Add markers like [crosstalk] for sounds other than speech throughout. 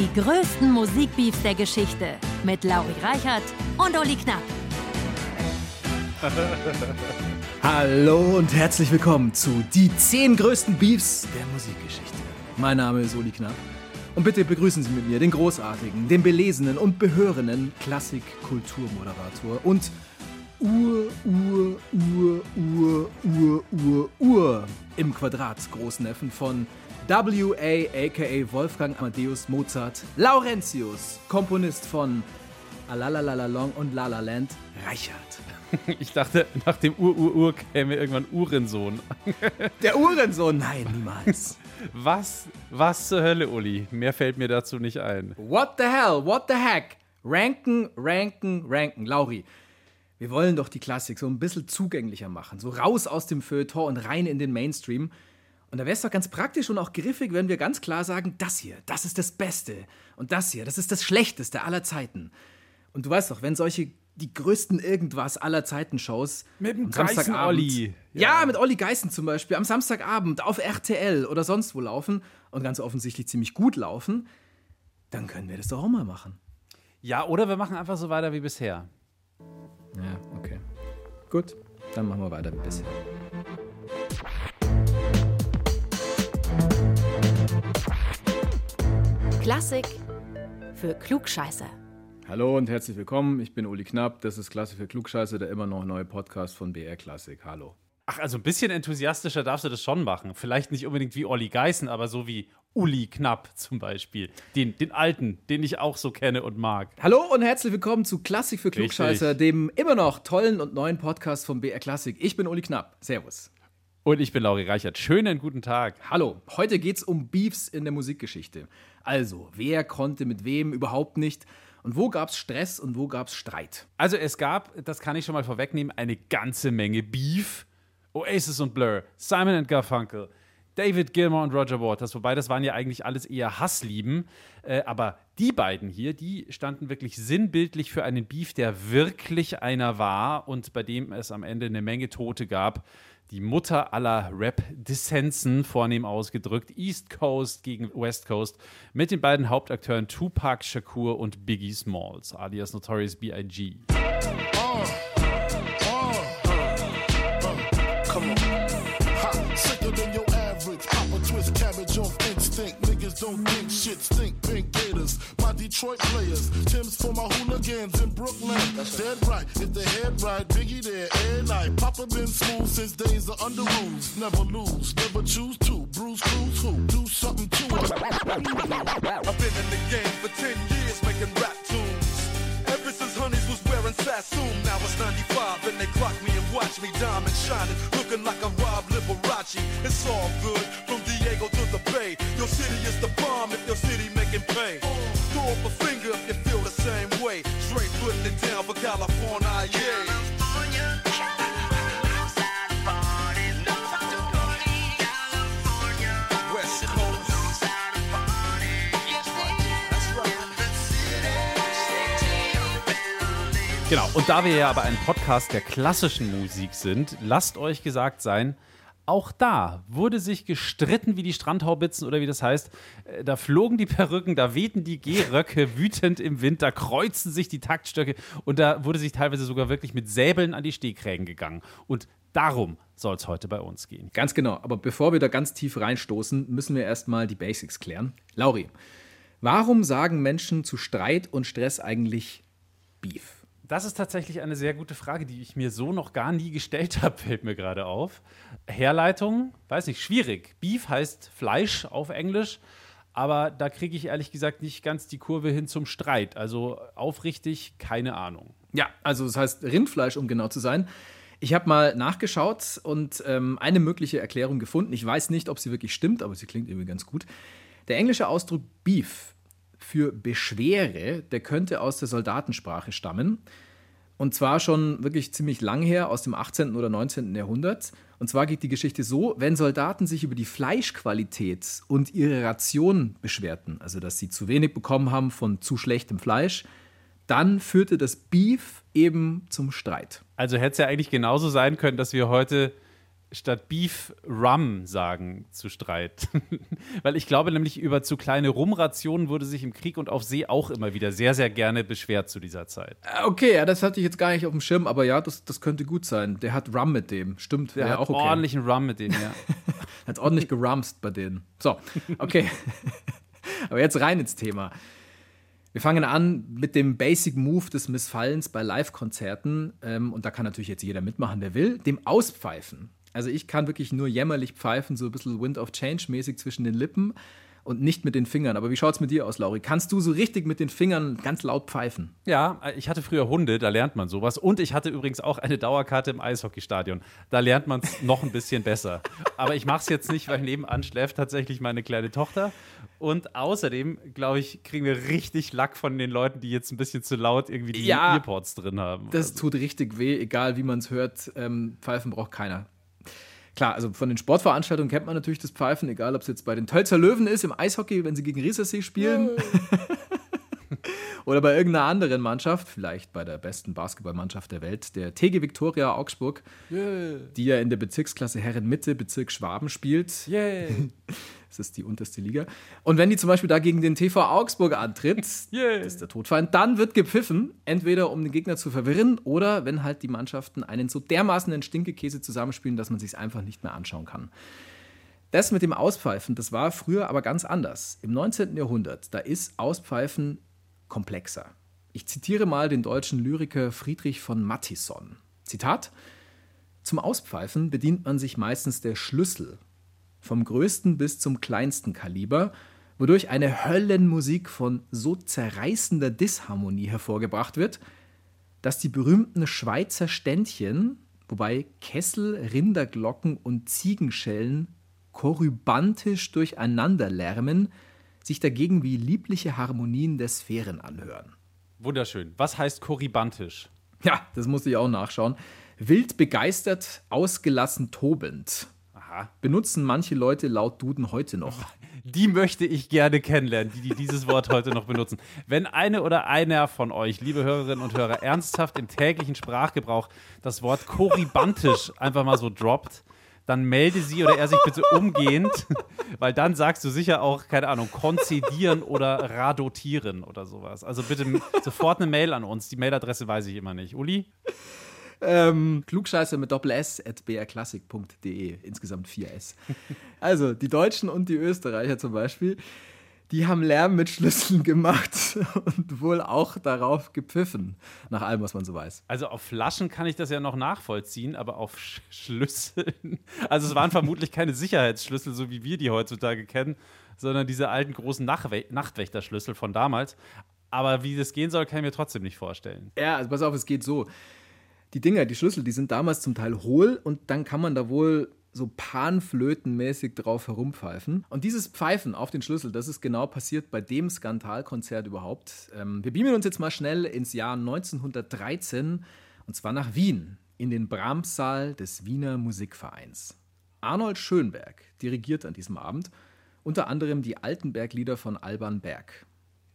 Die größten Musikbeefs der Geschichte mit Lauri Reichert und Uli Knapp. [laughs] Hallo und herzlich willkommen zu die 10 größten Beefs der Musikgeschichte. Mein Name ist Uli Knapp und bitte begrüßen Sie mit mir den großartigen, den belesenen und behörenden Klassik-Kulturmoderator und Ur, Ur, Ur, Ur, Ur, Ur, Ur im Quadrat Großneffen von W.A. aka Wolfgang Amadeus Mozart Laurentius, Komponist von Alalalalong und La Land, Reichert. [laughs] Ich dachte, nach dem Ur-Ur-Ur käme irgendwann Uhrensohn. [laughs] Der Uhrensohn? Nein, niemals. Was, was zur Hölle, Uli? Mehr fällt mir dazu nicht ein. What the hell? What the heck? Ranken, ranken, ranken. Lauri, wir wollen doch die Klassik so ein bisschen zugänglicher machen. So raus aus dem Feuilleton und rein in den Mainstream. Und da wäre es doch ganz praktisch und auch griffig, wenn wir ganz klar sagen, das hier, das ist das Beste. Und das hier, das ist das Schlechteste aller Zeiten. Und du weißt doch, wenn solche die größten irgendwas aller Zeiten Shows mit dem Geißen Olli. Ja. ja. mit Olli Geißen zum Beispiel am Samstagabend auf RTL oder sonst wo laufen und ganz offensichtlich ziemlich gut laufen, dann können wir das doch auch mal machen. Ja, oder wir machen einfach so weiter wie bisher. Ja, okay. Gut, dann machen wir weiter wie bisher. Klassik für Klugscheiße. Hallo und herzlich willkommen. Ich bin Uli Knapp. Das ist Klasse für Klugscheiße, der immer noch neue Podcast von BR Klassik. Hallo. Ach, also ein bisschen enthusiastischer darfst du das schon machen. Vielleicht nicht unbedingt wie Olli Geißen, aber so wie Uli Knapp zum Beispiel. Den, den alten, den ich auch so kenne und mag. Hallo und herzlich willkommen zu Klassik für Klugscheißer, Richtig. dem immer noch tollen und neuen Podcast von BR Klassik. Ich bin Uli Knapp. Servus. Und ich bin Lauri Reichert. Schönen guten Tag. Hallo. Heute geht es um Beefs in der Musikgeschichte. Also, wer konnte mit wem überhaupt nicht? Und wo gab es Stress und wo gab es Streit? Also es gab, das kann ich schon mal vorwegnehmen, eine ganze Menge Beef. Oasis und Blur, Simon Garfunkel, David Gilmour und Roger Waters, wobei das waren ja eigentlich alles eher Hasslieben. Äh, aber die beiden hier, die standen wirklich sinnbildlich für einen Beef, der wirklich einer war und bei dem es am Ende eine Menge Tote gab die Mutter aller Rap-Dissensen, vornehm ausgedrückt, East Coast gegen West Coast, mit den beiden Hauptakteuren Tupac Shakur und Biggie Smalls, alias Notorious B.I.G. Oh, Niggas don't think shit stink. Pink Gators, my Detroit players. Tim's for my hooligans in Brooklyn. That's Dead right, if the head right, Biggie there, air night. Papa been smooth since days of under rules. Never lose, never choose to. Bruce Cruz who? Do something to us. I've been in the game for 10 years making rap tunes. Ever since Honeys was wearing Sassoon, now it's 95 and they clock me and watch me diamond shining, looking like a Rob Liberace. It's all good from Diego to the Bay. Your city is the bomb if your city making pain. Throw up a finger if you feel the same way. Straight putting it down for California, yeah. Genau, und da wir ja aber ein Podcast der klassischen Musik sind, lasst euch gesagt sein, auch da wurde sich gestritten wie die Strandhaubitzen oder wie das heißt. Äh, da flogen die Perücken, da wehten die Gehröcke [laughs] wütend im Wind, da kreuzten sich die Taktstöcke und da wurde sich teilweise sogar wirklich mit Säbeln an die Stehkrägen gegangen. Und darum soll es heute bei uns gehen. Ganz genau. Aber bevor wir da ganz tief reinstoßen, müssen wir erstmal die Basics klären. Lauri, warum sagen Menschen zu Streit und Stress eigentlich Beef? Das ist tatsächlich eine sehr gute Frage, die ich mir so noch gar nie gestellt [laughs] habe, fällt mir gerade auf. Herleitung, weiß ich, schwierig. Beef heißt Fleisch auf Englisch, aber da kriege ich ehrlich gesagt nicht ganz die Kurve hin zum Streit. Also aufrichtig, keine Ahnung. Ja, also das heißt Rindfleisch, um genau zu sein. Ich habe mal nachgeschaut und ähm, eine mögliche Erklärung gefunden. Ich weiß nicht, ob sie wirklich stimmt, aber sie klingt irgendwie ganz gut. Der englische Ausdruck Beef für Beschwere, der könnte aus der Soldatensprache stammen. Und zwar schon wirklich ziemlich lang her, aus dem 18. oder 19. Jahrhundert. Und zwar geht die Geschichte so, wenn Soldaten sich über die Fleischqualität und ihre Ration beschwerten, also dass sie zu wenig bekommen haben von zu schlechtem Fleisch, dann führte das Beef eben zum Streit. Also hätte es ja eigentlich genauso sein können, dass wir heute statt Beef Rum sagen zu Streit. [laughs] Weil ich glaube nämlich, über zu kleine Rumrationen wurde sich im Krieg und auf See auch immer wieder sehr, sehr gerne beschwert zu dieser Zeit. Äh, okay, ja, das hatte ich jetzt gar nicht auf dem Schirm, aber ja, das, das könnte gut sein. Der hat Rum mit dem. Stimmt, der hat auch okay. ordentlichen Rum mit dem, ja. [laughs] hat ordentlich gerumst bei denen. So, okay. [laughs] aber jetzt rein ins Thema. Wir fangen an mit dem Basic Move des Missfallens bei Live-Konzerten. Ähm, und da kann natürlich jetzt jeder mitmachen, der will. Dem Auspfeifen. Also ich kann wirklich nur jämmerlich pfeifen, so ein bisschen Wind of Change mäßig zwischen den Lippen und nicht mit den Fingern. Aber wie schaut es mit dir aus, Lauri? Kannst du so richtig mit den Fingern ganz laut pfeifen? Ja, ich hatte früher Hunde, da lernt man sowas. Und ich hatte übrigens auch eine Dauerkarte im Eishockeystadion. Da lernt man es [laughs] noch ein bisschen besser. Aber ich mache es jetzt nicht, weil nebenan schläft tatsächlich meine kleine Tochter. Und außerdem, glaube ich, kriegen wir richtig Lack von den Leuten, die jetzt ein bisschen zu laut irgendwie die ja, Earpods drin haben. Das also. tut richtig weh, egal wie man es hört. Ähm, Pfeifen braucht keiner. Klar, also von den Sportveranstaltungen kennt man natürlich das Pfeifen, egal ob es jetzt bei den Tölzer Löwen ist, im Eishockey, wenn sie gegen Riesersee spielen. [laughs] Oder bei irgendeiner anderen Mannschaft, vielleicht bei der besten Basketballmannschaft der Welt, der TG Viktoria Augsburg, yeah. die ja in der Bezirksklasse Herren Mitte, Bezirk Schwaben spielt. Yeah. [laughs] Das ist die unterste Liga. Und wenn die zum Beispiel da gegen den TV Augsburg antritt, [laughs] yeah. das ist der Todfeind, dann wird gepfiffen, entweder um den Gegner zu verwirren oder wenn halt die Mannschaften einen so dermaßen den Stinkekäse zusammenspielen, dass man sich einfach nicht mehr anschauen kann. Das mit dem Auspfeifen, das war früher aber ganz anders. Im 19. Jahrhundert, da ist Auspfeifen komplexer. Ich zitiere mal den deutschen Lyriker Friedrich von Mattisson. Zitat: Zum Auspfeifen bedient man sich meistens der Schlüssel vom größten bis zum kleinsten Kaliber, wodurch eine Höllenmusik von so zerreißender Disharmonie hervorgebracht wird, dass die berühmten Schweizer Ständchen, wobei Kessel, Rinderglocken und Ziegenschellen korybantisch durcheinander lärmen, sich dagegen wie liebliche Harmonien der Sphären anhören. Wunderschön. Was heißt korybantisch? Ja, das musste ich auch nachschauen. Wild begeistert, ausgelassen tobend. Aha. Benutzen manche Leute laut Duden heute noch. [laughs] Die möchte ich gerne kennenlernen, die, die dieses Wort heute noch benutzen. Wenn eine oder einer von euch, liebe Hörerinnen und Hörer, ernsthaft im täglichen Sprachgebrauch das Wort korybantisch einfach mal so droppt, dann melde sie oder er sich bitte umgehend, [laughs] weil dann sagst du sicher auch, keine Ahnung, konzedieren oder radotieren oder sowas. Also bitte sofort eine Mail an uns. Die Mailadresse weiß ich immer nicht. Uli? Ähm, Klugscheißer mit Doppel S at brklassik.de. Insgesamt 4 S. Also, die Deutschen und die Österreicher zum Beispiel, die haben Lärm mit Schlüsseln gemacht [laughs] und wohl auch darauf gepfiffen, nach allem, was man so weiß. Also auf Flaschen kann ich das ja noch nachvollziehen, aber auf Sch Schlüsseln. Also es waren vermutlich keine Sicherheitsschlüssel, so wie wir die heutzutage kennen, sondern diese alten großen Nachwä Nachtwächterschlüssel von damals. Aber wie das gehen soll, kann ich mir trotzdem nicht vorstellen. Ja, also pass auf, es geht so die Dinger, die Schlüssel, die sind damals zum Teil hohl und dann kann man da wohl so panflötenmäßig drauf herumpfeifen. Und dieses Pfeifen auf den Schlüssel, das ist genau passiert bei dem Skandalkonzert überhaupt. Ähm, wir beamen uns jetzt mal schnell ins Jahr 1913 und zwar nach Wien, in den Brahms-Saal des Wiener Musikvereins. Arnold Schönberg dirigiert an diesem Abend unter anderem die Altenberg-Lieder von Alban Berg.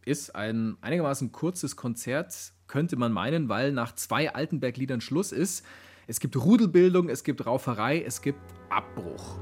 Ist ein einigermaßen kurzes Konzert, könnte man meinen, weil nach zwei Altenberg-Liedern Schluss ist. Es gibt Rudelbildung, es gibt Rauferei, es gibt Abbruch.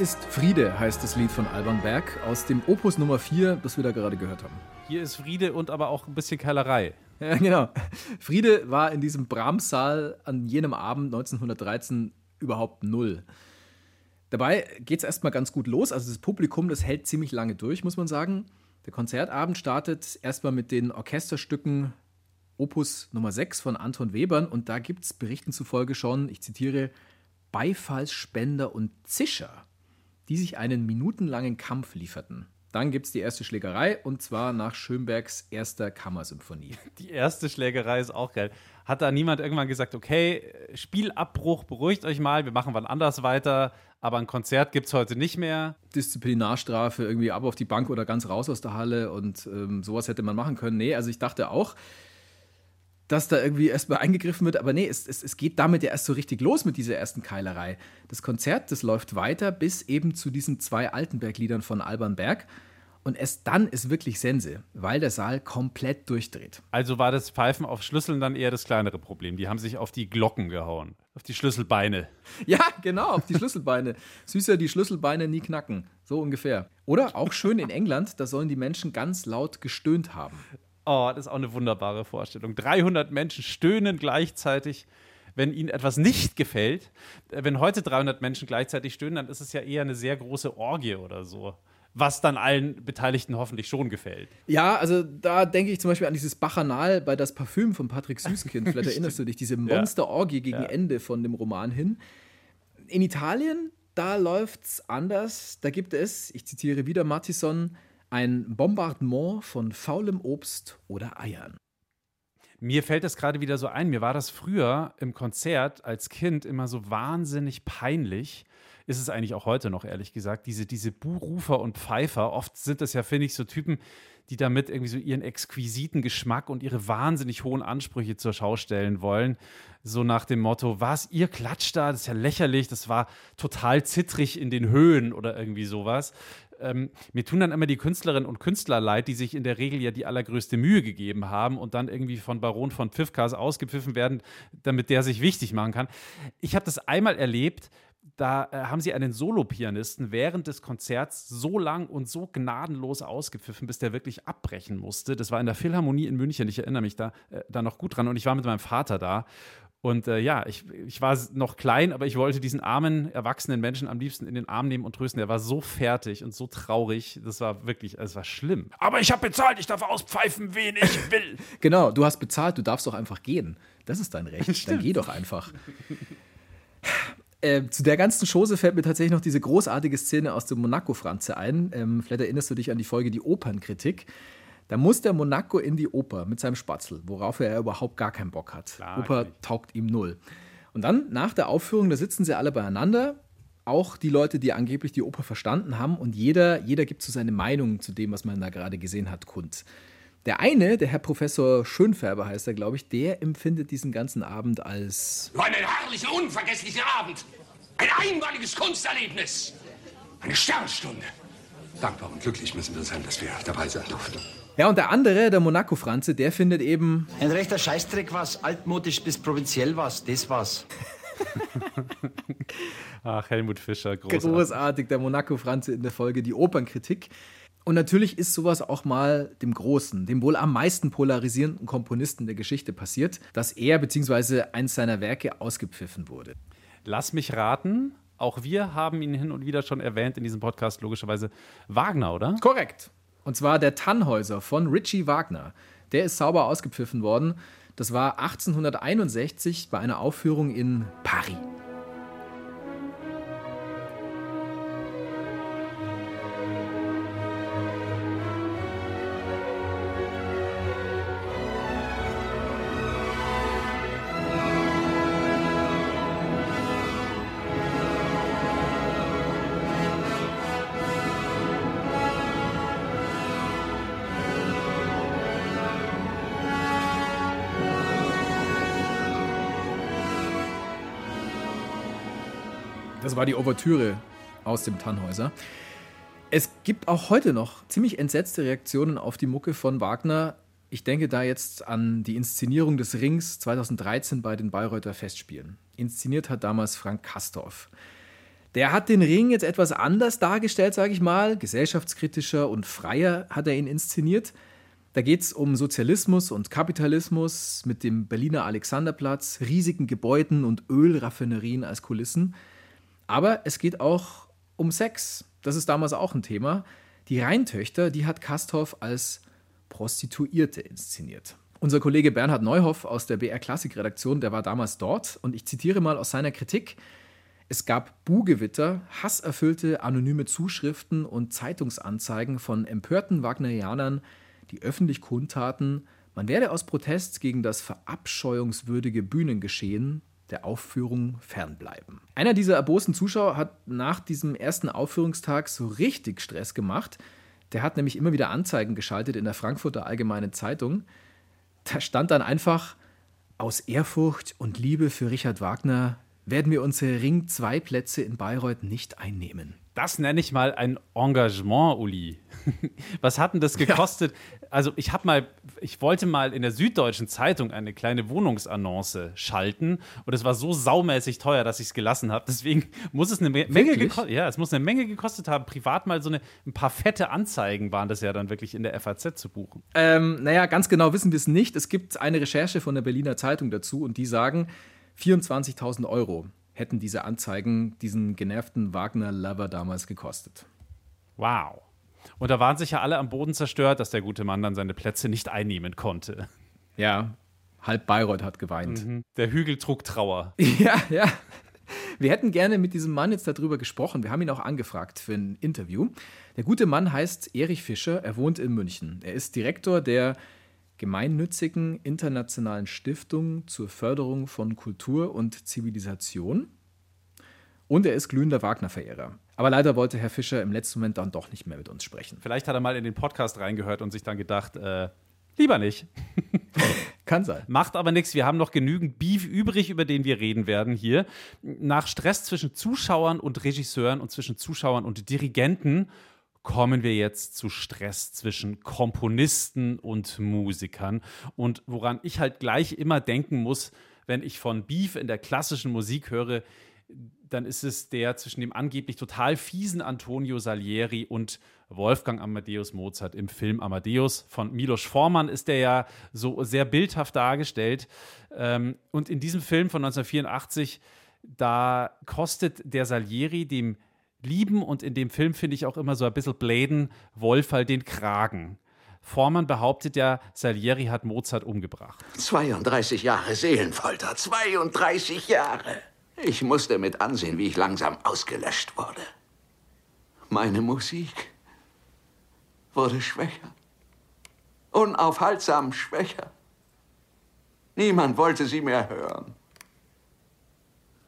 Ist Friede, heißt das Lied von Alban Berg aus dem Opus Nummer 4, das wir da gerade gehört haben. Hier ist Friede und aber auch ein bisschen Keilerei. [laughs] Ja, genau. Friede war in diesem Brahms-Saal an jenem Abend 1913 überhaupt null. Dabei geht es erstmal ganz gut los. Also das Publikum, das hält ziemlich lange durch, muss man sagen. Der Konzertabend startet erstmal mit den Orchesterstücken Opus Nummer 6 von Anton Webern und da gibt es Berichten zufolge schon, ich zitiere, Beifallsspender und Zischer, die sich einen minutenlangen Kampf lieferten. Dann gibt es die erste Schlägerei und zwar nach Schönbergs erster Kammersymphonie. [laughs] Die erste Schlägerei ist auch geil. Hat da niemand irgendwann gesagt, okay, Spielabbruch, beruhigt euch mal, wir machen wann anders weiter, aber ein Konzert gibt es heute nicht mehr? Disziplinarstrafe, irgendwie ab auf die Bank oder ganz raus aus der Halle und ähm, sowas hätte man machen können. Nee, also ich dachte auch, dass da irgendwie erstmal eingegriffen wird. Aber nee, es, es, es geht damit ja erst so richtig los mit dieser ersten Keilerei. Das Konzert, das läuft weiter bis eben zu diesen zwei Altenberg-Liedern von Alban Berg. Und erst dann ist wirklich Sense, weil der Saal komplett durchdreht. Also war das Pfeifen auf Schlüsseln dann eher das kleinere Problem. Die haben sich auf die Glocken gehauen, auf die Schlüsselbeine. [laughs] Ja, genau, auf die Schlüsselbeine. Süßer die Schlüsselbeine nie knacken. So ungefähr. Oder auch schön in England, da sollen die Menschen ganz laut gestöhnt haben. Oh, das ist auch eine wunderbare Vorstellung. 300 Menschen stöhnen gleichzeitig, wenn ihnen etwas nicht gefällt. Äh, wenn heute 300 Menschen gleichzeitig stöhnen, dann ist es ja eher eine sehr große Orgie oder so. Was dann allen Beteiligten hoffentlich schon gefällt. Ja, also da denke ich zum Beispiel an dieses Bachanal bei Das Parfüm von Patrick [laughs] Süßkind. Vielleicht erinnerst du dich, diese Monster-Orgie gegen ja. Ende von dem Roman hin. In Italien, da läuft es anders. Da gibt es, ich zitiere wieder Mattison, ein Bombardement von faulem Obst oder Eiern. Mir fällt das gerade wieder so ein. Mir war das früher im Konzert als Kind immer so wahnsinnig peinlich. Ist es eigentlich auch heute noch, ehrlich gesagt. Diese, diese Buhrufer und Pfeifer, oft sind das ja, finde ich, so Typen, die damit irgendwie so ihren exquisiten Geschmack und ihre wahnsinnig hohen Ansprüche zur Schau stellen wollen. So nach dem Motto, was, ihr klatscht da, das ist ja lächerlich, das war total zittrig in den Höhen oder irgendwie sowas ähm, mir tun dann immer die Künstlerinnen und Künstler leid, die sich in der Regel ja die allergrößte Mühe gegeben haben und dann irgendwie von Baron von Pfiffkas ausgepfiffen werden, damit der sich wichtig machen kann. Ich habe das einmal erlebt, da äh, haben sie einen Solopianisten während des Konzerts so lang und so gnadenlos ausgepfiffen, bis der wirklich abbrechen musste. Das war in der Philharmonie in München, ich erinnere mich da, äh, da noch gut dran und ich war mit meinem Vater da und äh, ja, ich, ich war noch klein, aber ich wollte diesen armen, erwachsenen Menschen am liebsten in den Arm nehmen und trösten. Der war so fertig und so traurig. Das war wirklich, es war schlimm. Aber ich habe bezahlt, ich darf auspfeifen, wen ich [laughs] will. genau, du hast bezahlt, du darfst doch einfach gehen. Das ist dein Recht. [laughs] Dann geh doch einfach. Äh, zu der ganzen Chose fällt mir tatsächlich noch diese großartige Szene aus dem Monaco-Franze ein. Ähm, vielleicht erinnerst du dich an die Folge Die Opernkritik. Da muss der Monaco in die Oper mit seinem Spatzel, worauf er überhaupt gar keinen Bock hat. Klar, Oper natürlich. taugt ihm null. Und dann nach der Aufführung, da sitzen sie alle beieinander, auch die Leute, die angeblich die Oper verstanden haben, und jeder, jeder gibt so seine Meinung zu dem, was man da gerade gesehen hat, kund. Der eine, der Herr Professor Schönfärber heißt er, glaube ich, der empfindet diesen ganzen Abend als. Ein herrlicher, unvergesslicher Abend. Ein einmaliges Kunsterlebnis. Eine Sternstunde. Dankbar und glücklich müssen wir sein, dass wir dabei sein durften. Ja, und der andere, der Monaco-Franze, der findet eben. Ein rechter Scheißdreck was, altmodisch bis provinziell was, das was. [laughs] Ach, Helmut Fischer, großartig. Großartig, der Monaco-Franze in der Folge Die Opernkritik. Und natürlich ist sowas auch mal dem großen, dem wohl am meisten polarisierenden Komponisten der Geschichte passiert, dass er bzw. eins seiner Werke ausgepfiffen wurde. Lass mich raten, auch wir haben ihn hin und wieder schon erwähnt in diesem Podcast, logischerweise Wagner, oder? Korrekt. Und zwar der Tannhäuser von Richie Wagner. Der ist sauber ausgepfiffen worden. Das war 1861 bei einer Aufführung in Paris. Das war die Ouvertüre aus dem Tannhäuser. Es gibt auch heute noch ziemlich entsetzte Reaktionen auf die Mucke von Wagner. Ich denke da jetzt an die Inszenierung des Rings 2013 bei den Bayreuther Festspielen. Inszeniert hat damals Frank Kastorf. Der hat den Ring jetzt etwas anders dargestellt, sage ich mal. Gesellschaftskritischer und freier hat er ihn inszeniert. Da geht es um Sozialismus und Kapitalismus mit dem Berliner Alexanderplatz, riesigen Gebäuden und Ölraffinerien als Kulissen. Aber es geht auch um Sex. Das ist damals auch ein Thema. Die Rheintöchter, die hat Kasthoff als Prostituierte inszeniert. Unser Kollege Bernhard Neuhoff aus der BR Klassik Redaktion, der war damals dort und ich zitiere mal aus seiner Kritik. Es gab Buhgewitter, hasserfüllte anonyme Zuschriften und Zeitungsanzeigen von empörten Wagnerianern, die öffentlich kundtaten, man werde aus Protest gegen das verabscheuungswürdige Bühnengeschehen der Aufführung fernbleiben. Einer dieser erbosten Zuschauer hat nach diesem ersten Aufführungstag so richtig Stress gemacht. Der hat nämlich immer wieder Anzeigen geschaltet in der Frankfurter Allgemeinen Zeitung. Da stand dann einfach, aus Ehrfurcht und Liebe für Richard Wagner werden wir unsere Ring 2 Plätze in Bayreuth nicht einnehmen. Das nenne ich mal ein Engagement, Uli. [laughs] Was hat denn das gekostet? Ja. Also ich habe mal, ich wollte mal in der Süddeutschen Zeitung eine kleine Wohnungsannonce schalten und es war so saumäßig teuer, dass ich es gelassen habe. Deswegen muss es eine Menge gekostet, ja, es muss eine Menge gekostet haben. Privat mal so eine, ein paar fette Anzeigen waren das ja dann wirklich in der FAZ zu buchen. Ähm, naja, ganz genau wissen wir es nicht. Es gibt eine Recherche von der Berliner Zeitung dazu und die sagen 24.000 Euro hätten diese Anzeigen diesen genervten Wagner-Lover damals gekostet. Wow. Und da waren sich ja alle am Boden zerstört, dass der gute Mann dann seine Plätze nicht einnehmen konnte. Ja, halb Bayreuth hat geweint. Mhm. Der Hügel trug Trauer. [laughs] Ja, ja. Wir hätten gerne mit diesem Mann jetzt darüber gesprochen. Wir haben ihn auch angefragt für ein Interview. Der gute Mann heißt Erich Fischer. Er wohnt in München. Er ist Direktor der gemeinnützigen internationalen Stiftung zur Förderung von Kultur und Zivilisation. Und er ist glühender Wagner-Verehrer. Aber leider wollte Herr Fischer im letzten Moment dann doch nicht mehr mit uns sprechen. Vielleicht hat er mal in den Podcast reingehört und sich dann gedacht, äh, lieber nicht. [laughs] Kann sein. Macht aber nichts. Wir haben noch genügend Beef übrig, über den wir reden werden hier. Nach Stress zwischen Zuschauern und Regisseuren und zwischen Zuschauern und Dirigenten kommen wir jetzt zu Stress zwischen Komponisten und Musikern. Und woran ich halt gleich immer denken muss, wenn ich von Beef in der klassischen Musik höre, dann ist es der zwischen dem angeblich total fiesen Antonio Salieri und Wolfgang Amadeus Mozart im Film Amadeus. Von Milos Forman ist der ja so sehr bildhaft dargestellt. Ähm, und in diesem Film von 1984, da kostet der Salieri dem lieben und in dem Film finde ich auch immer so ein bisschen bläden Wolferl den Kragen. Vormann behauptet ja, Salieri hat Mozart umgebracht. 32 Jahre Seelenfolter, 32 Jahre. Ich musste mit ansehen, wie ich langsam ausgelöscht wurde. Meine Musik wurde schwächer. Unaufhaltsam schwächer. Niemand wollte sie mehr hören.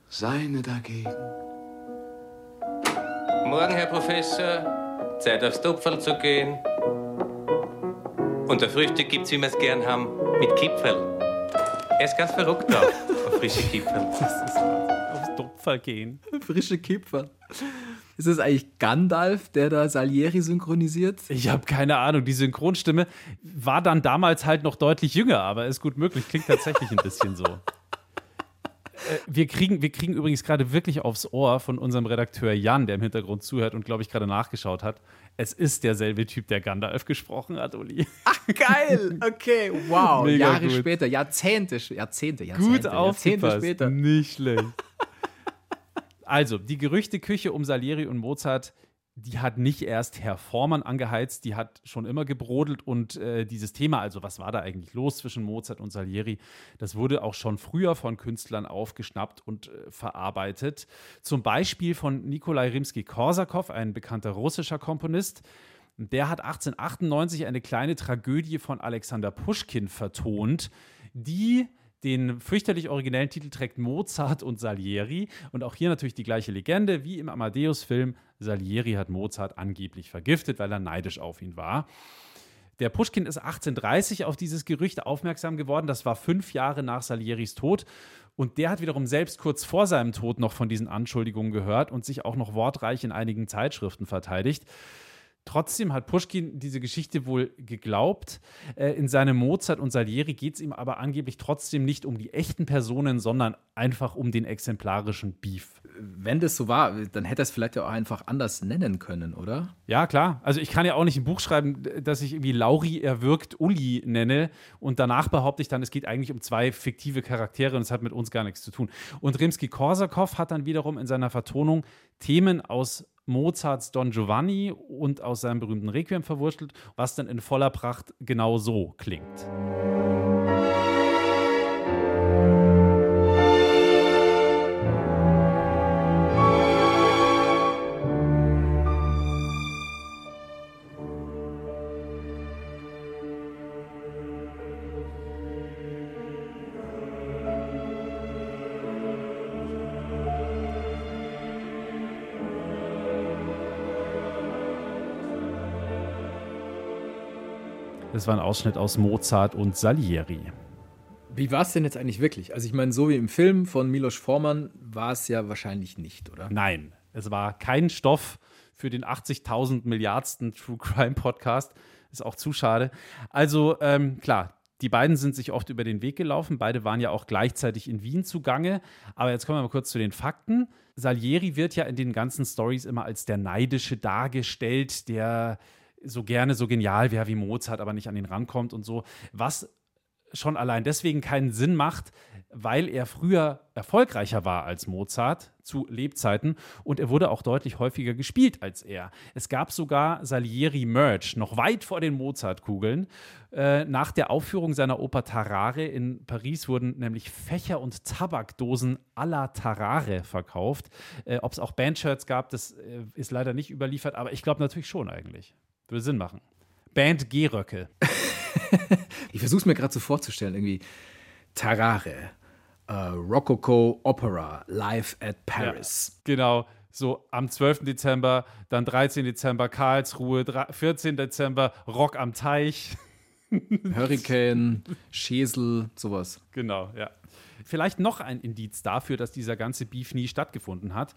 Seine dagegen Morgen, Herr Professor. Zeit aufs Topferl zu gehen. Und der Frühstück gibt's, wie wir es gern haben, mit Kipferl. Er ist ganz verrückt drauf, [laughs] auf frische Kipferl. aufs Topferl gehen. [laughs] Frische Kipferl. Ist es eigentlich Gandalf, der da Salieri synchronisiert? Ich habe keine Ahnung. Die Synchronstimme war dann damals halt noch deutlich jünger, aber ist gut möglich. Klingt tatsächlich ein bisschen so. Äh, wir, kriegen, wir kriegen übrigens gerade wirklich aufs Ohr von unserem Redakteur Jan, der im Hintergrund zuhört und, glaube ich, gerade nachgeschaut hat. Es ist derselbe Typ, der Gandalf gesprochen hat, Uli. Ach, geil! Okay, wow. [laughs] Mega Jahre gut. später, Jahrzehnte, Jahrzehnte, Jahrzehnte. Gut Jahrzehnte später. Nicht schlecht. Also, die Gerüchteküche um Salieri und Mozart die hat nicht erst Herr Vormann angeheizt, die hat schon immer gebrodelt und äh, dieses Thema, also was war da eigentlich los zwischen Mozart und Salieri, das wurde auch schon früher von Künstlern aufgeschnappt und äh, verarbeitet. Zum Beispiel von Nikolai Rimsky-Korsakow, ein bekannter russischer Komponist. Der hat 1898 eine kleine Tragödie von Alexander Puschkin vertont, die den fürchterlich originellen Titel trägt Mozart und Salieri. Und auch hier natürlich die gleiche Legende wie im Amadeus-Film. Salieri hat Mozart angeblich vergiftet, weil er neidisch auf ihn war. Der Pushkin ist 1830 auf dieses Gerücht aufmerksam geworden. Das war fünf Jahre nach Salieris Tod. Und der hat wiederum selbst kurz vor seinem Tod noch von diesen Anschuldigungen gehört und sich auch noch wortreich in einigen Zeitschriften verteidigt. Trotzdem hat Pushkin diese Geschichte wohl geglaubt. Äh, in seinem Mozart und Salieri geht es ihm aber angeblich trotzdem nicht um die echten Personen, sondern einfach um den exemplarischen Beef. wenn das so war, dann hätte er es vielleicht ja auch einfach anders nennen können, oder? Ja, klar. Also ich kann ja auch nicht ein Buch schreiben, dass ich irgendwie Lauri erwürgt Uli nenne und danach behaupte ich dann, es geht eigentlich um zwei fiktive Charaktere und es hat mit uns gar nichts zu tun. Und Rimsky-Korsakow hat dann wiederum in seiner Vertonung Themen aus Mozarts Don Giovanni und aus seinem berühmten Requiem verwurschtelt, was dann in voller Pracht genau so klingt. Das war ein Ausschnitt aus Mozart und Salieri. Wie war es denn jetzt eigentlich wirklich? Also ich meine, so wie im Film von Milos Forman war es ja wahrscheinlich nicht, oder? Nein, es war kein Stoff für den 80.000 Milliardsten True Crime Podcast. Ist auch zu schade. Also ähm, klar, die beiden sind sich oft über den Weg gelaufen. Beide waren ja auch gleichzeitig in Wien zugange. Aber jetzt kommen wir mal kurz zu den Fakten. Salieri wird ja in den ganzen Stories immer als der Neidische dargestellt, der so gerne so genial wäre wie Mozart, aber nicht an ihn rankommt und so. Was schon allein deswegen keinen Sinn macht, weil er früher erfolgreicher war als Mozart zu Lebzeiten und er wurde auch deutlich häufiger gespielt als er. Es gab sogar Salieri Merch, noch weit vor den Mozart-Kugeln. Äh, nach der Aufführung seiner Oper Tarare in Paris wurden nämlich Fächer und Tabakdosen à la Tarare verkauft. Äh, Ob es auch Bandshirts gab, das äh, ist leider nicht überliefert, aber ich glaube natürlich schon eigentlich. Würde Sinn machen. Band G-Röcke. [laughs] ich versuche es mir gerade so vorzustellen, irgendwie Tarare, uh, Rococo Opera, live at Paris. Ja, genau, so am 12. Dezember, dann 13. Dezember Karlsruhe, 14. Dezember Rock am Teich. [laughs] Hurricane, Schesel, sowas. Genau, ja. Vielleicht noch ein Indiz dafür, dass dieser ganze Beef nie stattgefunden hat.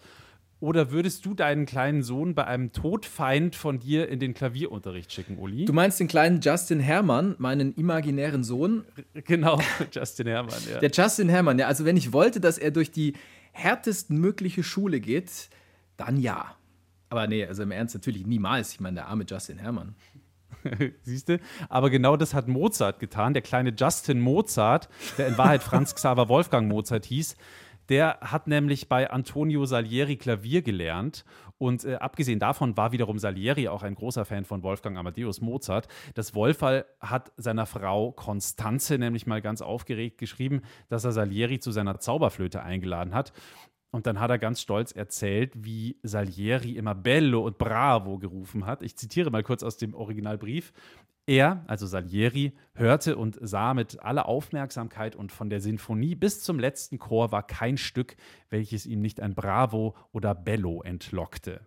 Oder würdest du deinen kleinen Sohn bei einem Todfeind von dir in den Klavierunterricht schicken, Uli? Du meinst den kleinen Justin Hermann, meinen imaginären Sohn? Genau, [laughs] Justin Hermann, ja. Der Justin Hermann, ja. Also, wenn ich wollte, dass er durch die härtesten mögliche Schule geht, dann ja. Aber nee, also im Ernst natürlich niemals. Ich meine, der arme Justin Hermann. [laughs] Siehst du? Aber genau das hat Mozart getan. Der kleine Justin Mozart, der in Wahrheit Franz Xaver Wolfgang Mozart hieß, der hat nämlich bei Antonio Salieri Klavier gelernt. Und äh, abgesehen davon war wiederum Salieri auch ein großer Fan von Wolfgang Amadeus Mozart. Das Wolfall hat seiner Frau Constanze nämlich mal ganz aufgeregt geschrieben, dass er Salieri zu seiner Zauberflöte eingeladen hat. Und dann hat er ganz stolz erzählt, wie Salieri immer Bello und Bravo gerufen hat. Ich zitiere mal kurz aus dem Originalbrief. Er, also Salieri, hörte und sah mit aller Aufmerksamkeit und von der Sinfonie bis zum letzten Chor war kein Stück, welches ihm nicht ein Bravo oder Bello entlockte.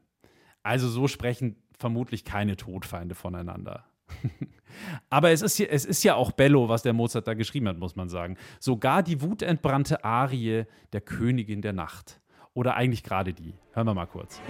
Also so sprechen vermutlich keine Todfeinde voneinander. [laughs] Aber es ist, hier, es ist ja auch Bello, was der Mozart da geschrieben hat, muss man sagen. Sogar die wutentbrannte Arie der Königin der Nacht. Oder eigentlich gerade die. Hören wir mal kurz.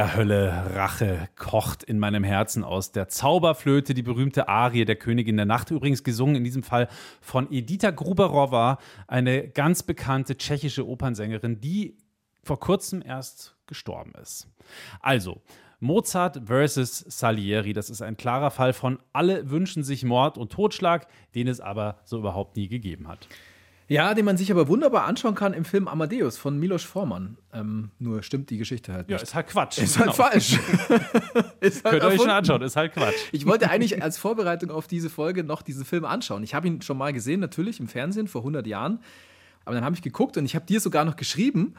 Der Hölle Rache kocht in meinem Herzen aus der Zauberflöte, die berühmte Arie der Königin der Nacht, übrigens gesungen in diesem Fall von Edita Gruberowa, eine ganz bekannte tschechische Opernsängerin, die vor kurzem erst gestorben ist. Also, Mozart versus Salieri, das ist ein klarer Fall von alle wünschen sich Mord und Totschlag, den es aber so überhaupt nie gegeben hat. Ja, den man sich aber wunderbar anschauen kann im Film Amadeus von Milos Forman. Ähm, nur stimmt die Geschichte halt nicht. Ja, ist halt Quatsch. Ist halt genau. falsch. [laughs] ist halt Könnt ihr euch schon anschauen, ist halt Quatsch. Ich wollte eigentlich als Vorbereitung auf diese Folge noch diesen Film anschauen. Ich habe ihn schon mal gesehen, natürlich im Fernsehen vor 100 Jahren. Aber dann habe ich geguckt und ich habe dir sogar noch geschrieben,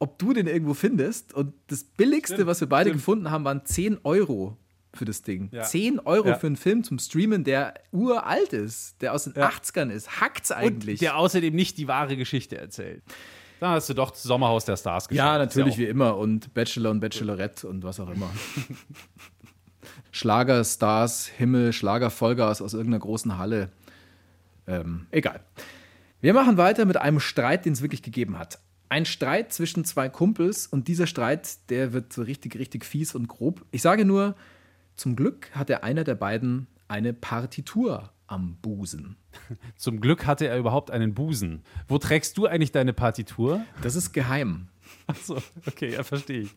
ob du den irgendwo findest. Und das Billigste, Stimmt. was wir beide Stimmt. gefunden haben, waren 10 Euro für das Ding. Ja. 10 Euro ja. für einen Film zum Streamen, der uralt ist, der aus den ja. 80ern ist. Hackt's eigentlich. Und der außerdem nicht die wahre Geschichte erzählt. Dann hast du doch das Sommerhaus der Stars geschaut. Ja, natürlich wie immer und Bachelor und Bachelorette und was auch immer. [laughs] Schlagerstars, Himmel, Schlager-Vollgas aus irgendeiner großen Halle. Ähm, egal. Wir machen weiter mit einem Streit, den es wirklich gegeben hat. Ein Streit zwischen zwei Kumpels und dieser Streit, der wird so richtig, richtig fies und grob. Ich sage nur, zum Glück hatte einer der beiden eine Partitur am Busen. [laughs] Zum Glück hatte er überhaupt einen Busen. Wo trägst du eigentlich deine Partitur? Das ist geheim. [laughs] Achso, okay, ja, verstehe ich.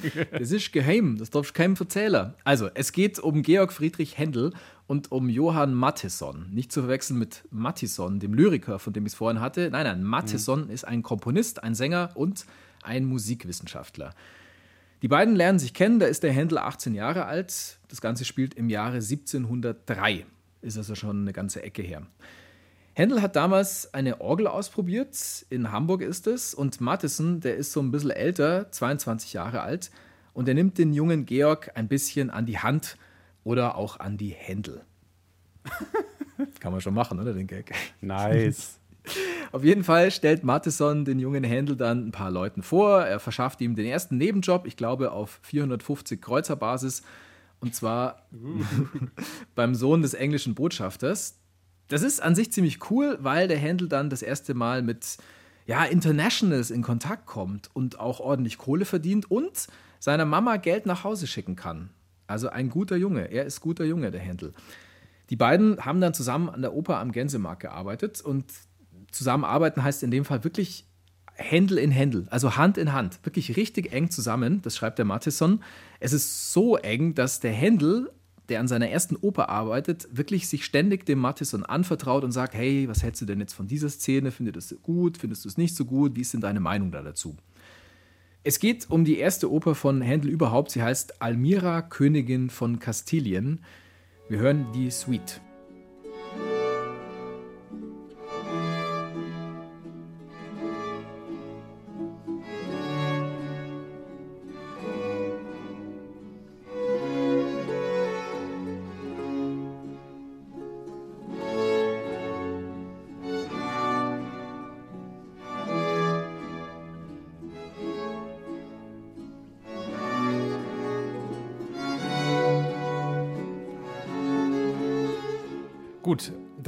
[laughs] Das ist geheim, das darfst du keinem erzählen. Also, es geht um Georg Friedrich Händel und um Johann Mattheson. Nicht zu verwechseln mit Mattisson, dem Lyriker, von dem ich es vorhin hatte. Nein, nein, Mattheson ist ein Komponist, ein Sänger und ein Musikwissenschaftler. Die beiden lernen sich kennen, da ist der Händel 18 Jahre alt. Das Ganze spielt im Jahre 1703. Ist also schon eine ganze Ecke her. Händel hat damals eine Orgel ausprobiert, in Hamburg ist es, und Matheson, der ist so ein bisschen älter, 22 Jahre alt, und er nimmt den jungen Georg ein bisschen an die Hand oder auch an die Händel. [laughs] Kann man schon machen, oder, den Gag? Nice. Auf jeden Fall stellt Matheson den jungen Händel dann ein paar Leuten vor. Er verschafft ihm den ersten Nebenjob, ich glaube auf 450 Kreuzerbasis, und zwar [laughs] beim Sohn des englischen Botschafters. Das ist an sich ziemlich cool, weil der Händel dann das erste Mal mit ja, Internationals in Kontakt kommt und auch ordentlich Kohle verdient und seiner Mama Geld nach Hause schicken kann. Also ein guter Junge. Er ist guter Junge, der Händel. Die beiden haben dann zusammen an der Oper am Gänsemarkt gearbeitet und zusammenarbeiten heißt in dem Fall wirklich Händel in Händel, also Hand in Hand, wirklich richtig eng zusammen. Das schreibt der Matheson. Es ist so eng, dass der Händel, der an seiner ersten Oper arbeitet, wirklich sich ständig dem Matheson anvertraut und sagt: Hey, was hältst du denn jetzt von dieser Szene? Findest du das gut? Findest du es nicht so gut? Wie ist denn deine Meinung da dazu? Es geht um die erste Oper von Händel überhaupt. Sie heißt Almira, Königin von Kastilien. Wir hören die Suite.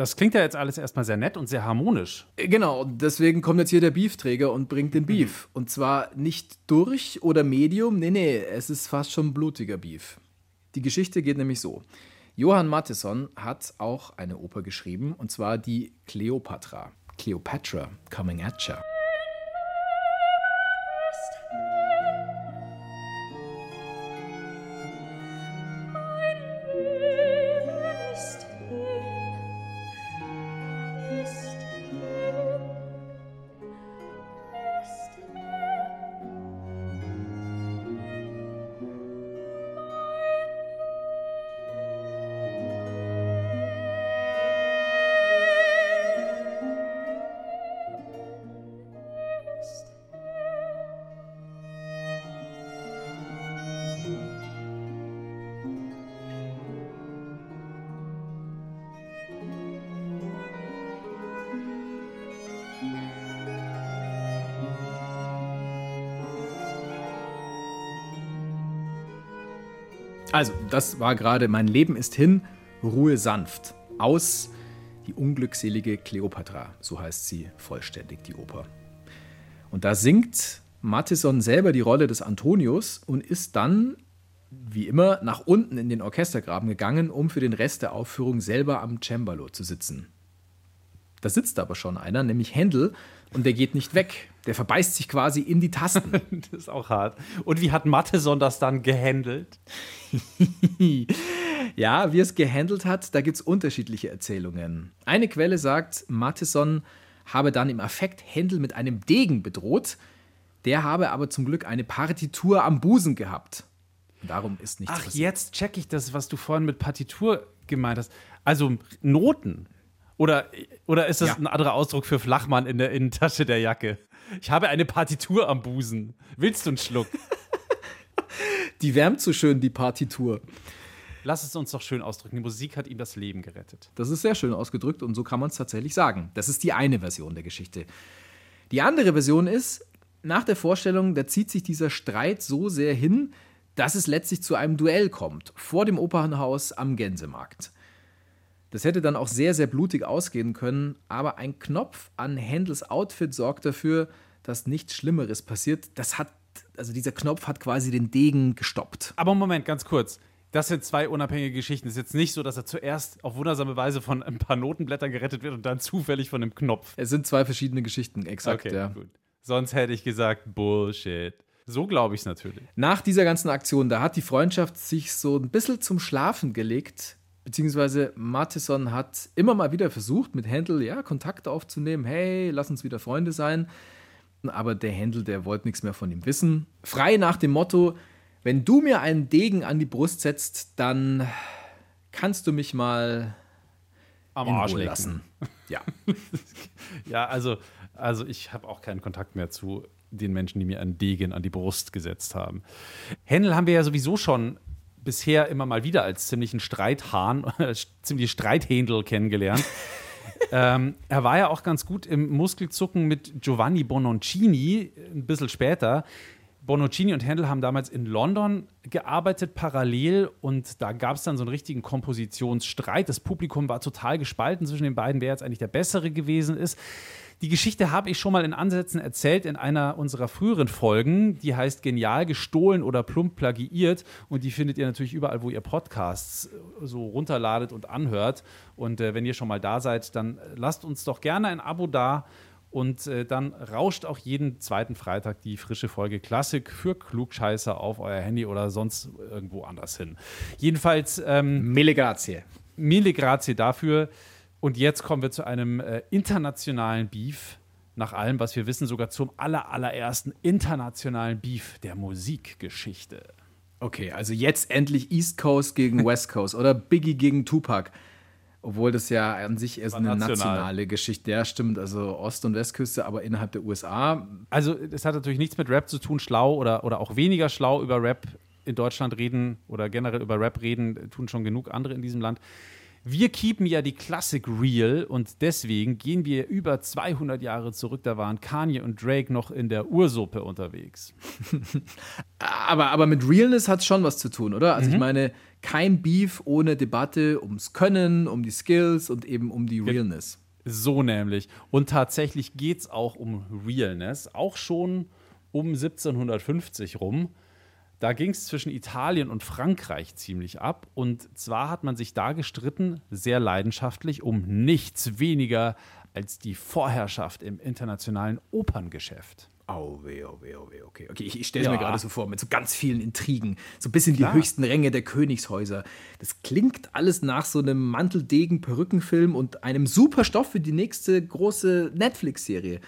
Das klingt ja jetzt alles erstmal sehr nett und sehr harmonisch. Genau, deswegen kommt jetzt hier der Beefträger und bringt den Beef. Und zwar nicht durch oder Medium, nee, nee, es ist fast schon blutiger Beef. Die Geschichte geht nämlich so. Johann Matheson hat auch eine Oper geschrieben, und zwar die Cleopatra. Cleopatra, Coming at Ya. Also, das war gerade Mein Leben ist hin, Ruhe sanft. Aus Die unglückselige Kleopatra, so heißt sie vollständig, die Oper. Und da singt Matheson selber die Rolle des Antonius und ist dann, wie immer, nach unten in den Orchestergraben gegangen, um für den Rest der Aufführung selber am Cembalo zu sitzen. Da sitzt aber schon einer, nämlich Händel, und der geht nicht weg. Der verbeißt sich quasi in die Tasten. [laughs] Das ist auch hart. Und wie hat Matheson das dann gehandelt? [laughs] Ja, wie es gehandelt hat, da gibt es unterschiedliche Erzählungen. Eine Quelle sagt, Matheson habe dann im Affekt Händel mit einem Degen bedroht. Der habe aber zum Glück eine Partitur am Busen gehabt. Und darum ist nichts Ach, passiert. jetzt check ich das, was du vorhin mit Partitur gemeint hast. Also Noten. Oder, oder ist das Ja. ein anderer Ausdruck für Flachmann in der Innentasche der Jacke? Ich habe eine Partitur am Busen. Willst du einen Schluck? [laughs] Die wärmt so schön, die Partitur. Lass es uns doch schön ausdrücken. Die Musik hat ihm das Leben gerettet. Das ist sehr schön ausgedrückt und so kann man es tatsächlich sagen. Das ist die eine Version der Geschichte. Die andere Version ist, nach der Vorstellung, da zieht sich dieser Streit so sehr hin, dass es letztlich zu einem Duell kommt, vor dem Opernhaus am Gänsemarkt. Das hätte dann auch sehr, sehr blutig ausgehen können, aber ein Knopf an Händels Outfit sorgt dafür, dass nichts Schlimmeres passiert. Das hat, also dieser Knopf hat quasi den Degen gestoppt. Aber Moment, ganz kurz. Das sind zwei unabhängige Geschichten. Es ist jetzt nicht so, dass er zuerst auf wundersame Weise von ein paar Notenblättern gerettet wird und dann zufällig von einem Knopf. Es sind zwei verschiedene Geschichten, exakt, Okay, ja. gut. Sonst hätte ich gesagt, Bullshit. So glaube ich es natürlich. Nach dieser ganzen Aktion, da hat die Freundschaft sich so ein bisschen zum Schlafen gelegt, beziehungsweise Matheson hat immer mal wieder versucht, mit Händel ja, Kontakt aufzunehmen. Hey, lass uns wieder Freunde sein. Aber der Händel, der wollte nichts mehr von ihm wissen. Frei nach dem Motto, wenn du mir einen Degen an die Brust setzt, dann kannst du mich mal Am Arsch lassen. Ja. [laughs] Ja, also, also ich habe auch keinen Kontakt mehr zu den Menschen, die mir einen Degen an die Brust gesetzt haben. Händel haben wir ja sowieso schon bisher immer mal wieder als ziemlichen Streithahn, [laughs] ziemlich Streithändel kennengelernt. [laughs] ähm, er war ja auch ganz gut im Muskelzucken mit Giovanni Bononcini, ein bisschen später. Bononcini und Händel haben damals in London gearbeitet, parallel, und da gab es dann so einen richtigen Kompositionsstreit. Das Publikum war total gespalten zwischen den beiden, wer jetzt eigentlich der Bessere gewesen ist. Die Geschichte habe ich schon mal in Ansätzen erzählt in einer unserer früheren Folgen. Die heißt Genial gestohlen oder plump plagiiert. Und die findet ihr natürlich überall, wo ihr Podcasts äh, so runterladet und anhört. Und äh, wenn ihr schon mal da seid, dann lasst uns doch gerne ein Abo da. Und äh, dann rauscht auch jeden zweiten Freitag die frische Folge Klassik für Klugscheißer auf euer Handy oder sonst irgendwo anders hin. Jedenfalls ähm, Mille grazie. Mille grazie dafür. Und jetzt kommen wir zu einem äh, internationalen Beef. Nach allem, was wir wissen, sogar zum aller, allerersten internationalen Beef der Musikgeschichte. Okay, also jetzt endlich East Coast gegen [laughs] West Coast oder Biggie gegen Tupac. Obwohl das ja an sich erst eine national. nationale Geschichte, ja, stimmt, also Ost- und Westküste, aber innerhalb der USA. Also, das hat natürlich nichts mit Rap zu tun, schlau oder, oder auch weniger schlau über Rap in Deutschland reden oder generell über Rap reden, tun schon genug andere in diesem Land. Wir keepen ja die Klassik real und deswegen gehen wir über 200 Jahre zurück. Da waren Kanye und Drake noch in der Ursuppe unterwegs. [laughs] Aber, aber mit Realness hat es schon was zu tun, oder? Also ich Mhm. meine, kein Beef ohne Debatte ums Können, um die Skills und eben um die Realness. So nämlich. Und tatsächlich geht es auch um Realness, auch schon um 1750 rum. Da ging es zwischen Italien und Frankreich ziemlich ab. Und zwar hat man sich da gestritten, sehr leidenschaftlich, um nichts weniger als die Vorherrschaft im internationalen Operngeschäft. Oh weh, oh weh, oh weh, okay. Okay, ich, ich stelle es Ja. mir gerade so vor, mit so ganz vielen Intrigen. So ein bisschen Klar. die höchsten Ränge der Königshäuser. Das klingt alles nach so einem Manteldegen-Perückenfilm und einem super Stoff für die nächste große Netflix-Serie.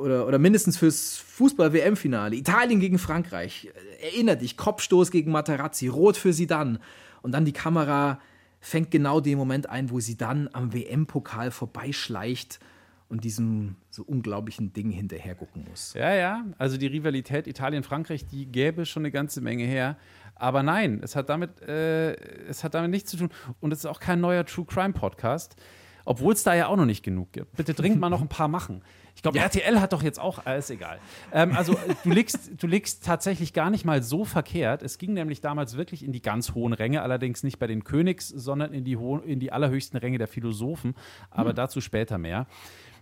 Oder, oder mindestens fürs Fußball-WM-Finale. Italien gegen Frankreich. Erinner dich, Kopfstoß gegen Materazzi, Rot für Sidan. Und dann die Kamera fängt genau den Moment ein, wo sie dann am WM-Pokal vorbeischleicht und diesem so unglaublichen Ding hinterher gucken muss. Ja, ja, also die Rivalität Italien-Frankreich, die gäbe schon eine ganze Menge her. Aber nein, es hat damit, äh, es hat damit nichts zu tun. Und es ist auch kein neuer True Crime Podcast, obwohl es da ja auch noch nicht genug gibt. Bitte dringend mal noch ein paar machen. Ich glaube, RTL hat doch jetzt auch, äh, ist egal. Ähm, also äh, du liegst, du liegst tatsächlich gar nicht mal so verkehrt. Es ging nämlich damals wirklich in die ganz hohen Ränge, allerdings nicht bei den Königs, sondern in die, in die allerhöchsten Ränge der Philosophen. Aber dazu später mehr.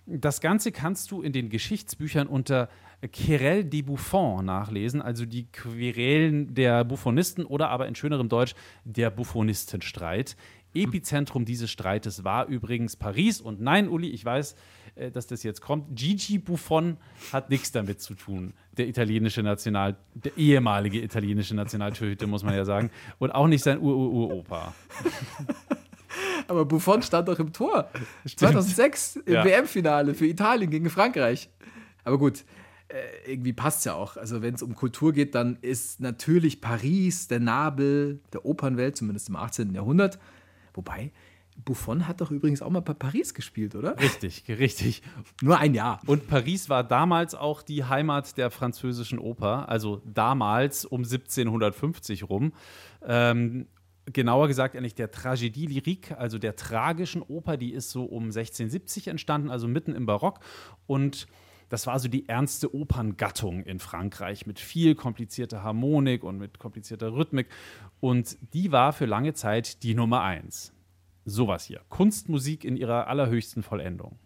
Das Ganze kannst du in den Geschichtsbüchern unter Querelle des Buffons nachlesen, also die Querelen der Buffonisten oder aber in schönerem Deutsch der Buffonistenstreit. Epizentrum dieses Streites war übrigens Paris. Und nein, Uli, ich weiß, dass das jetzt kommt. Gigi Buffon hat nichts damit zu tun. Der italienische National, der ehemalige italienische Nationaltorhüter, muss man ja sagen. Und auch nicht sein Ur-Ur-Ur-Opa. [laughs] Aber Buffon stand doch im Tor. 2006 im Ja. WM-Finale für Italien gegen Frankreich. Aber gut, äh, irgendwie passt es ja auch. Also wenn es um Kultur geht, dann ist natürlich Paris der Nabel der Opernwelt, zumindest im 18. Jahrhundert. Wobei, Buffon hat doch übrigens auch mal bei Paris gespielt, oder? Richtig, richtig. Nur ein Jahr. Und Paris war damals auch die Heimat der französischen Oper, also damals um 1750 rum. Ähm, genauer gesagt eigentlich der Tragédie lyrique, also der tragischen Oper, die ist so um 1670 entstanden, also mitten im Barock. Und Das war also die ernste Operngattung in Frankreich mit viel komplizierter Harmonik und mit komplizierter Rhythmik. Und die war für lange Zeit die Nummer eins. Sowas hier. Kunstmusik in ihrer allerhöchsten Vollendung.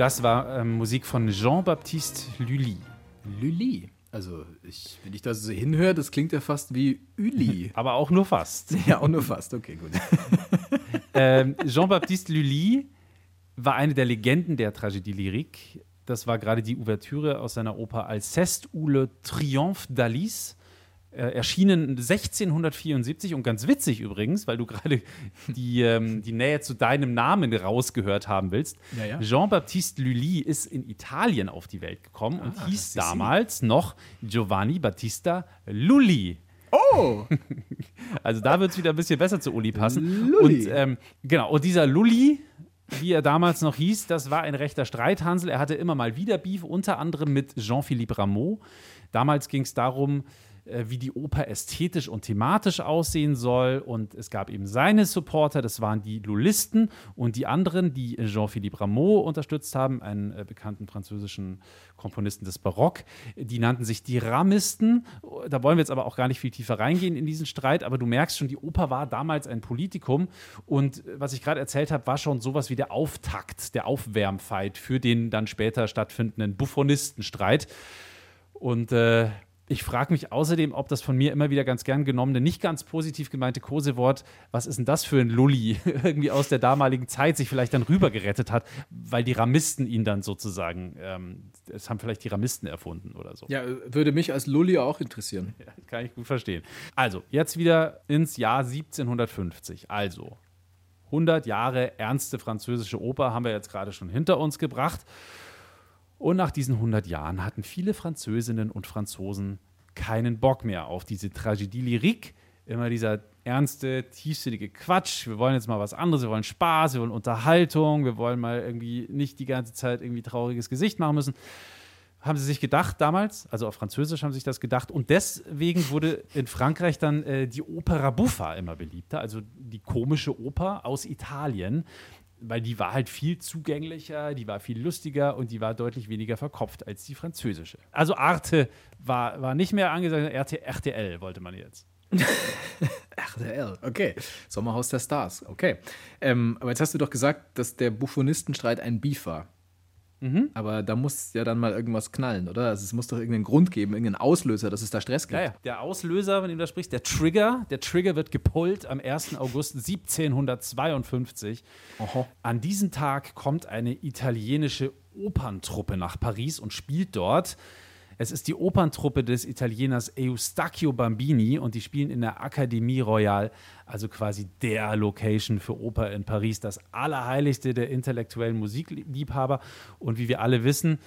Das war ähm, Musik von Jean-Baptiste Lully. Lully. Also, ich, wenn ich das so hinhöre, das klingt ja fast wie Uli. [laughs] Aber auch nur fast. [laughs] ja, auch nur fast. Okay, gut. [laughs] ähm, Jean-Baptiste Lully war eine der Legenden der Tragédie lyrique. Das war gerade die Ouvertüre aus seiner Oper Alceste ou le Triomphe d'Alice äh, erschienen 1674 und ganz witzig übrigens, weil du gerade [laughs] die, ähm, die Nähe zu deinem Namen rausgehört haben willst. Ja, ja. Jean-Baptiste Lully ist in Italien auf die Welt gekommen und Ah, hieß ist sie. damals noch Giovanni Battista Lully. Oh! [laughs] Also da wird es wieder ein bisschen besser zu Uli passen. Lully. Und ähm, genau, und dieser Lully, wie er damals noch hieß, das war ein rechter Streithansel. Er hatte immer mal wieder Beef, unter anderem mit Jean-Philippe Rameau. Damals ging es darum, wie die Oper ästhetisch und thematisch aussehen soll. Und es gab eben seine Supporter, das waren die Lullisten und die anderen, die Jean-Philippe Rameau unterstützt haben, einen äh, bekannten französischen Komponisten des Barock. Die nannten sich die Ramisten. Da wollen wir jetzt aber auch gar nicht viel tiefer reingehen in diesen Streit, aber du merkst schon, die Oper war damals ein Politikum. Und äh, was ich gerade erzählt habe, war schon sowas wie der Auftakt, der Aufwärmfight für den dann später stattfindenden Buffonistenstreit. Und äh, ich frage mich außerdem, ob das von mir immer wieder ganz gern genommene, nicht ganz positiv gemeinte Kosewort, was ist denn das für ein Lulli, [laughs] irgendwie aus der damaligen Zeit sich vielleicht dann rübergerettet hat, weil die Ramisten ihn dann sozusagen, ähm, das haben vielleicht die Ramisten erfunden oder so. Ja, würde mich als Lulli auch interessieren. [laughs] Ja, kann ich gut verstehen. Also, jetzt wieder ins Jahr 1750. Also, 100 Jahre ernste französische Oper haben wir jetzt gerade schon hinter uns gebracht. Und nach diesen 100 Jahren hatten viele Französinnen und Franzosen keinen Bock mehr auf diese Tragédie lyrique. Immer dieser ernste, tiefsinnige Quatsch. Wir wollen jetzt mal was anderes. Wir wollen Spaß, wir wollen Unterhaltung. Wir wollen mal irgendwie nicht die ganze Zeit irgendwie trauriges Gesicht machen müssen haben sie sich gedacht damals, also auf Französisch haben sie sich das gedacht und deswegen wurde in Frankreich dann äh, die Opera Buffa immer beliebter, also die komische Oper aus Italien, weil die war halt viel zugänglicher, die war viel lustiger und die war deutlich weniger verkopft als die französische. Also Arte war, war nicht mehr angesagt, RT, RTL wollte man jetzt. [laughs] RTL, okay. Sommerhaus der Stars, okay. Ähm, aber jetzt hast du doch gesagt, dass der Buffonistenstreit ein Beef war. Aber da muss ja dann mal irgendwas knallen, oder? Also es muss doch irgendeinen Grund geben, irgendeinen Auslöser, dass es da Stress gibt. Ja, ja. Der Auslöser, wenn du da sprichst, der Trigger, der Trigger wird gepullt am 1. August 1752. Aha. An diesem Tag kommt eine italienische Operntruppe nach Paris und spielt dort. Es ist die Operntruppe des Italieners Eustachio Bambini und die spielen in der Académie Royale, also quasi der Location für Oper in Paris, das allerheiligste der intellektuellen Musikliebhaber. Und wie wir alle wissen,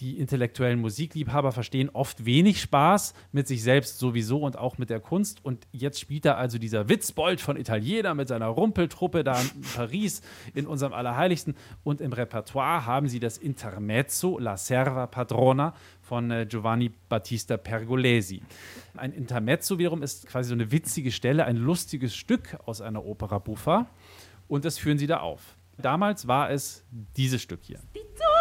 die intellektuellen Musikliebhaber verstehen oft wenig Spaß mit sich selbst sowieso und auch mit der Kunst. Und jetzt spielt da also dieser Witzbold von Italiener mit seiner Rumpeltruppe da in Paris in unserem Allerheiligsten. Und im Repertoire haben sie das Intermezzo La Serva Padrona von äh, Giovanni Battista Pergolesi. Ein Intermezzo wiederum ist quasi so eine witzige Stelle, ein lustiges Stück aus einer Opera buffa. Und das führen sie da auf. Damals war es dieses Stück hier. Stizzoso,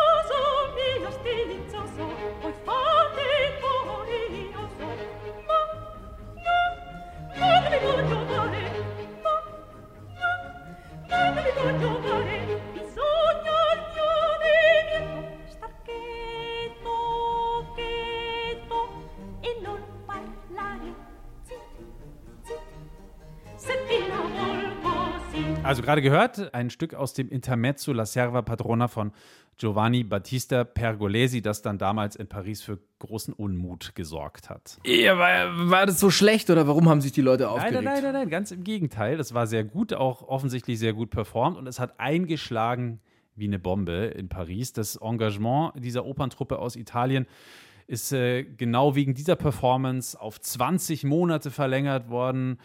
Also gerade gehört, ein Stück aus dem Intermezzo La Serva Padrona von Giovanni Battista Pergolesi, das dann damals in Paris für großen Unmut gesorgt hat. Ja, war, war das so schlecht oder warum haben sich die Leute aufgeregt? Nein, nein, nein, nein, ganz im Gegenteil. Das war sehr gut, auch offensichtlich sehr gut performt und es hat eingeschlagen wie eine Bombe in Paris. Das Engagement dieser Operntruppe aus Italien ist äh, genau wegen dieser Performance auf 20 Monate verlängert worden.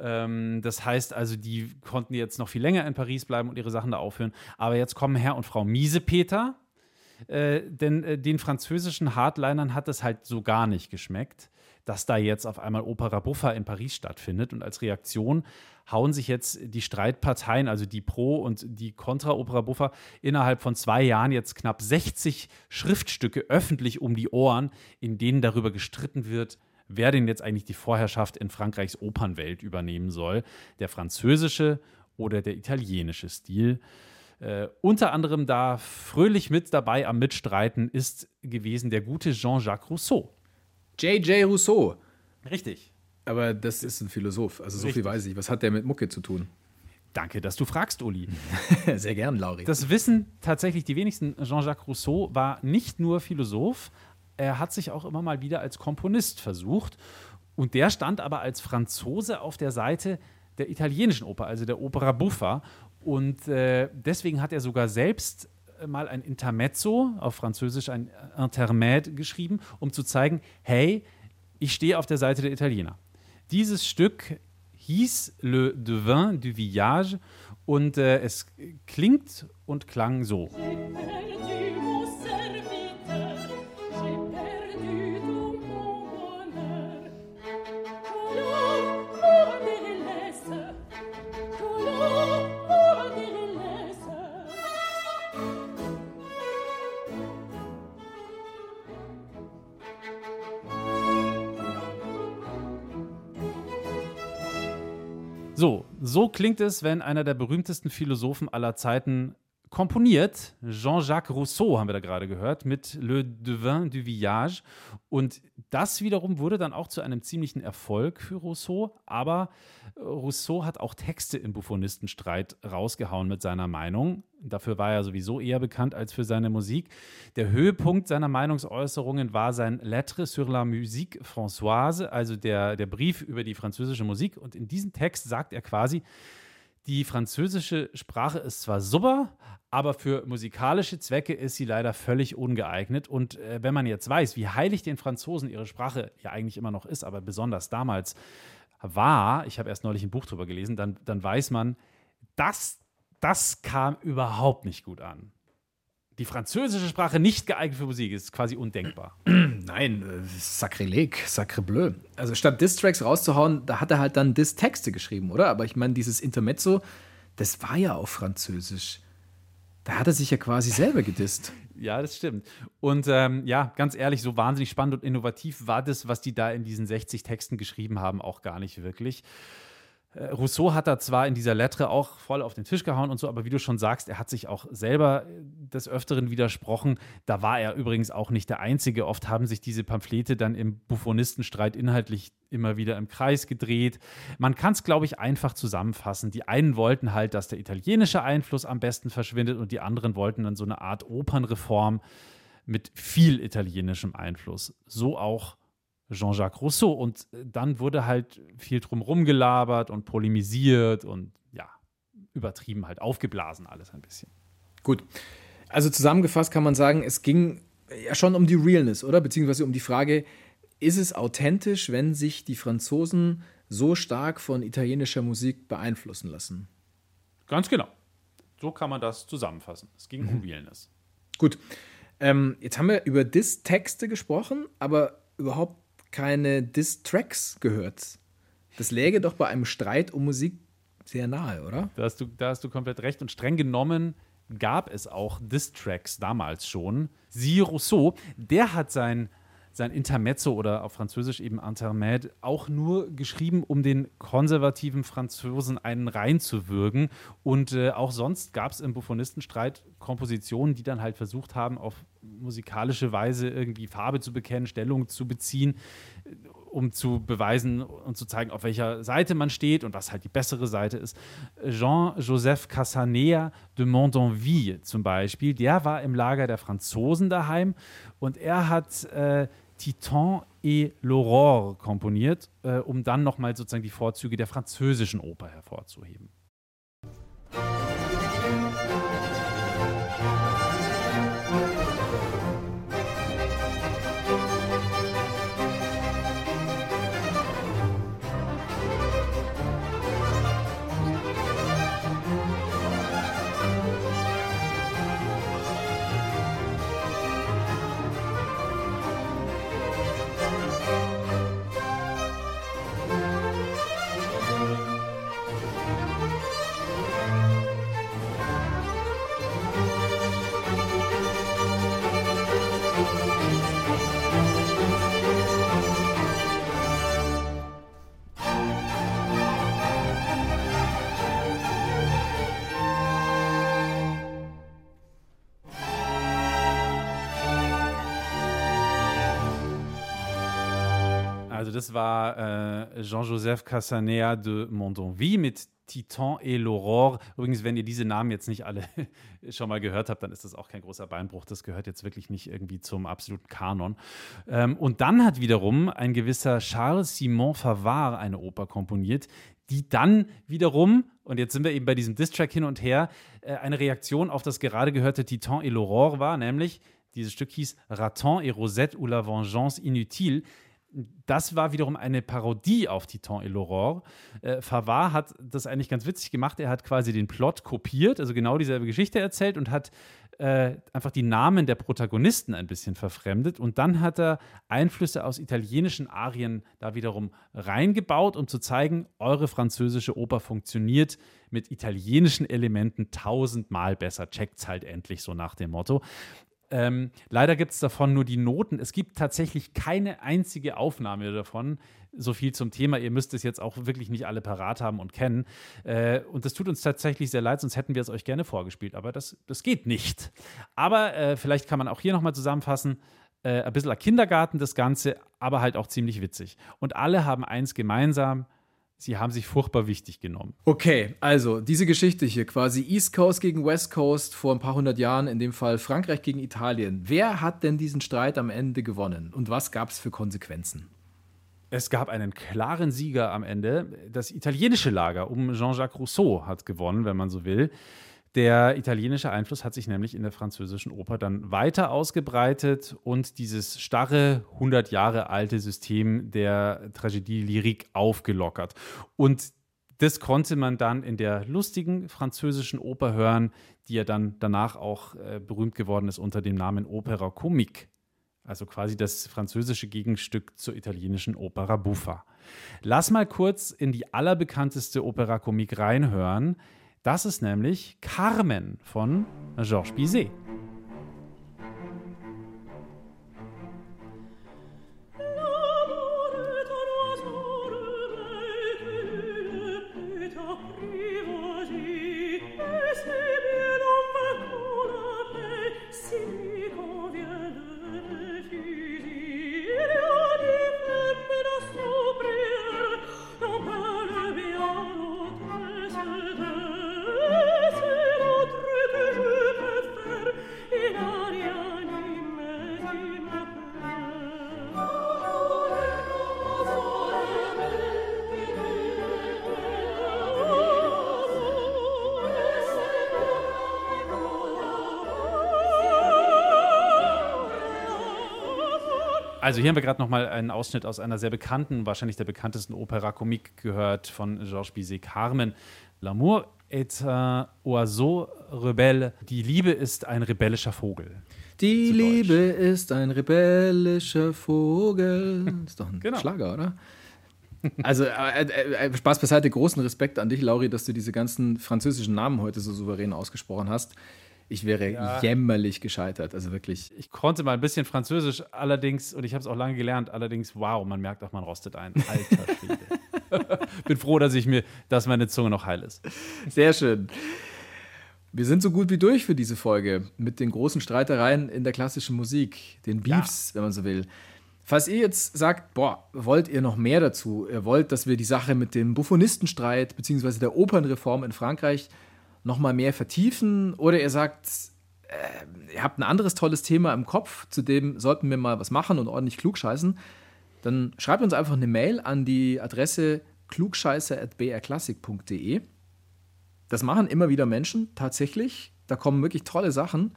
Ähm, das heißt also, die konnten jetzt noch viel länger in Paris bleiben und ihre Sachen da aufführen. Aber jetzt kommen Herr und Frau Miesepeter. Äh, denn äh, den französischen Hardlinern hat es halt so gar nicht geschmeckt, dass da jetzt auf einmal Opera Buffa in Paris stattfindet. Und als Reaktion hauen sich jetzt die Streitparteien, also die Pro- und die Contra-Opera Buffa, innerhalb von zwei Jahren jetzt knapp 60 Schriftstücke öffentlich um die Ohren, in denen darüber gestritten wird, wer denn jetzt eigentlich die Vorherrschaft in Frankreichs Opernwelt übernehmen soll. Der französische oder der italienische Stil. Äh, unter anderem da fröhlich mit dabei am Mitstreiten ist gewesen der gute Jean-Jacques Rousseau. J.J. Rousseau. Richtig. Aber das ist ein Philosoph. Also so Richtig. viel weiß ich. Was hat der mit Mucke zu tun? Danke, dass du fragst, Uli. [laughs] Sehr gern, Lauri. Das wissen tatsächlich die wenigsten. Jean-Jacques Rousseau war nicht nur Philosoph, er hat sich auch immer mal wieder als Komponist versucht. Und der stand aber als Franzose auf der Seite der italienischen Oper, also der Opera Buffa. Und äh, deswegen hat er sogar selbst mal ein Intermezzo, auf Französisch ein Intermède geschrieben, um zu zeigen, hey, ich stehe auf der Seite der Italiener. Dieses Stück hieß Le Devin du Village und äh, es klingt und klang so. So, so klingt es, wenn einer der berühmtesten Philosophen aller Zeiten komponiert. Jean-Jacques Rousseau haben wir da gerade gehört mit Le Devin du Village. Und das wiederum wurde dann auch zu einem ziemlichen Erfolg für Rousseau. Aber äh, Rousseau hat auch Texte im Buffonistenstreit rausgehauen mit seiner Meinung. Dafür war er sowieso eher bekannt als für seine Musik. Der Höhepunkt seiner Meinungsäußerungen war sein Lettre sur la musique françoise, also der, der Brief über die französische Musik. Und in diesem Text sagt er quasi, die französische Sprache ist zwar super, aber für musikalische Zwecke ist sie leider völlig ungeeignet. Und äh, wenn man jetzt weiß, wie heilig den Franzosen ihre Sprache ja eigentlich immer noch ist, aber besonders damals war, ich habe erst neulich ein Buch drüber gelesen, dann, dann weiß man, das, das kam überhaupt nicht gut an. Die französische Sprache nicht geeignet für Musik ist quasi undenkbar. [clears throat] Nein, äh, Sakrileg, Sacrebleu. Also statt Diss-Tracks rauszuhauen, da hat er halt dann Diss-Texte geschrieben, oder? Aber ich meine, dieses Intermezzo, das war ja auf Französisch. Da hat er sich ja quasi selber gedisst. [laughs] Ja, das stimmt. Und ähm, ja, ganz ehrlich, so wahnsinnig spannend und innovativ war das, was die da in diesen 60 Texten geschrieben haben, auch gar nicht wirklich. Äh, Rousseau hat da zwar in dieser Lettre auch voll auf den Tisch gehauen und so, aber wie du schon sagst, er hat sich auch selber äh, des Öfteren widersprochen. Da war er übrigens auch nicht der Einzige. Oft haben sich diese Pamphlete dann im Buffonistenstreit inhaltlich immer wieder im Kreis gedreht. Man kann es, glaube ich, einfach zusammenfassen. Die einen wollten halt, dass der italienische Einfluss am besten verschwindet und die anderen wollten dann so eine Art Opernreform mit viel italienischem Einfluss. So auch Jean-Jacques Rousseau. Und äh, dann wurde halt viel drum rumgelabert und polemisiert und ja, übertrieben halt aufgeblasen alles ein bisschen. Gut. Also zusammengefasst kann man sagen, es ging ja schon um die Realness, oder? Beziehungsweise um die Frage, ist es authentisch, wenn sich die Franzosen so stark von italienischer Musik beeinflussen lassen? Ganz genau. So kann man das zusammenfassen. Es ging um Realness. Gut. Ähm, jetzt haben wir über Diss-Texte gesprochen, aber überhaupt keine Diss-Tracks gehört. Das läge doch bei einem Streit um Musik sehr nahe, oder? Da hast, du, da hast du komplett recht. Und streng genommen gab es auch Diss-Tracks damals schon. Siehe Rousseau, der hat sein, sein Intermezzo oder auf Französisch eben Intermède auch nur geschrieben, um den konservativen Franzosen einen reinzuwürgen. Und äh, auch sonst gab es im Buffonistenstreit Kompositionen, die dann halt versucht haben, auf musikalische Weise irgendwie Farbe zu bekennen, Stellung zu beziehen, äh, um zu beweisen und zu zeigen, auf welcher Seite man steht und was halt die bessere Seite ist. Jean-Joseph Cassanea de Montonville zum Beispiel, der war im Lager der Franzosen daheim und er hat äh, Titan et l'Aurore komponiert, äh, um dann nochmal sozusagen die Vorzüge der französischen Oper hervorzuheben. Das war äh, Jean-Joseph Cassanea de Mondonville mit Titan et l'Aurore. Übrigens, wenn ihr diese Namen jetzt nicht alle [laughs] schon mal gehört habt, dann ist das auch kein großer Beinbruch. Das gehört jetzt wirklich nicht irgendwie zum absoluten Kanon. Ähm, und dann hat wiederum ein gewisser Charles Simon Favard eine Oper komponiert, die dann wiederum, und jetzt sind wir eben bei diesem Distrack hin und her, äh, eine Reaktion auf das gerade gehörte Titan et l'Aurore war, nämlich dieses Stück hieß Raton et Rosette ou la Vengeance inutile das war wiederum eine Parodie auf Titan et l'Aurore. Äh, Favard hat das eigentlich ganz witzig gemacht. Er hat quasi den Plot kopiert, also genau dieselbe Geschichte erzählt und hat äh, einfach die Namen der Protagonisten ein bisschen verfremdet. Und dann hat er Einflüsse aus italienischen Arien da wiederum reingebaut, um zu zeigen, eure französische Oper funktioniert mit italienischen Elementen tausendmal besser. Checkt's halt endlich so nach dem Motto. Ähm, leider gibt es davon nur die Noten. Es gibt tatsächlich keine einzige Aufnahme davon. So viel zum Thema. Ihr müsst es jetzt auch wirklich nicht alle parat haben und kennen. Äh, und das tut uns tatsächlich sehr leid, sonst hätten wir es euch gerne vorgespielt. Aber das, das geht nicht. Aber äh, vielleicht kann man auch hier nochmal zusammenfassen. Äh, ein bisschen ein Kindergarten das Ganze, aber halt auch ziemlich witzig. Und alle haben eins gemeinsam. Sie haben sich furchtbar wichtig genommen. Okay, also diese Geschichte hier quasi East Coast gegen West Coast vor ein paar hundert Jahren, in dem Fall Frankreich gegen Italien. Wer hat denn diesen Streit am Ende gewonnen und was gab es für Konsequenzen? Es gab einen klaren Sieger am Ende. Das italienische Lager um Jean-Jacques Rousseau hat gewonnen, wenn man so will. Der italienische Einfluss hat sich nämlich in der französischen Oper dann weiter ausgebreitet und dieses starre, 100 Jahre alte System der Tragödie lyrique aufgelockert. Und das konnte man dann in der lustigen französischen Oper hören, die ja dann danach auch äh, berühmt geworden ist unter dem Namen Opera Comique. Also quasi das französische Gegenstück zur italienischen Opera Buffa. Lass mal kurz in die allerbekannteste Opera Comique reinhören. Das ist nämlich Carmen von Georges Bizet. Also hier haben wir gerade noch mal einen Ausschnitt aus einer sehr bekannten, wahrscheinlich der bekanntesten Opera Comique gehört von Georges Bizet, Carmen. L'amour est un oiseau rebelle. Die Liebe ist ein rebellischer Vogel. Die Liebe ist ein rebellischer Vogel. Ist doch ein Genau. Schlager, oder? Also, äh, äh, äh, Spaß beiseite, großen Respekt an dich, Lauri, dass du diese ganzen französischen Namen heute so souverän ausgesprochen hast. Ich wäre Ja. jämmerlich gescheitert, also wirklich. Ich konnte mal ein bisschen Französisch, allerdings, und ich habe es auch lange gelernt, allerdings, wow, man merkt auch, man rostet ein. Alter Schwede. [laughs] Bin froh, dass ich mir, dass meine Zunge noch heil ist. Sehr schön. Wir sind so gut wie durch für diese Folge mit den großen Streitereien in der klassischen Musik, den Beefs, wenn man so will. Falls ihr jetzt sagt, boah, wollt ihr noch mehr dazu? Ihr wollt, dass wir die Sache mit dem Buffonistenstreit bzw. der Opernreform in Frankreich noch mal mehr vertiefen oder ihr sagt, äh, ihr habt ein anderes tolles Thema im Kopf, zu dem sollten wir mal was machen und ordentlich klugscheißen, dann schreibt uns einfach eine Mail an die Adresse klugscheiße.brklassik.de. Das machen immer wieder Menschen, tatsächlich. Da kommen wirklich tolle Sachen,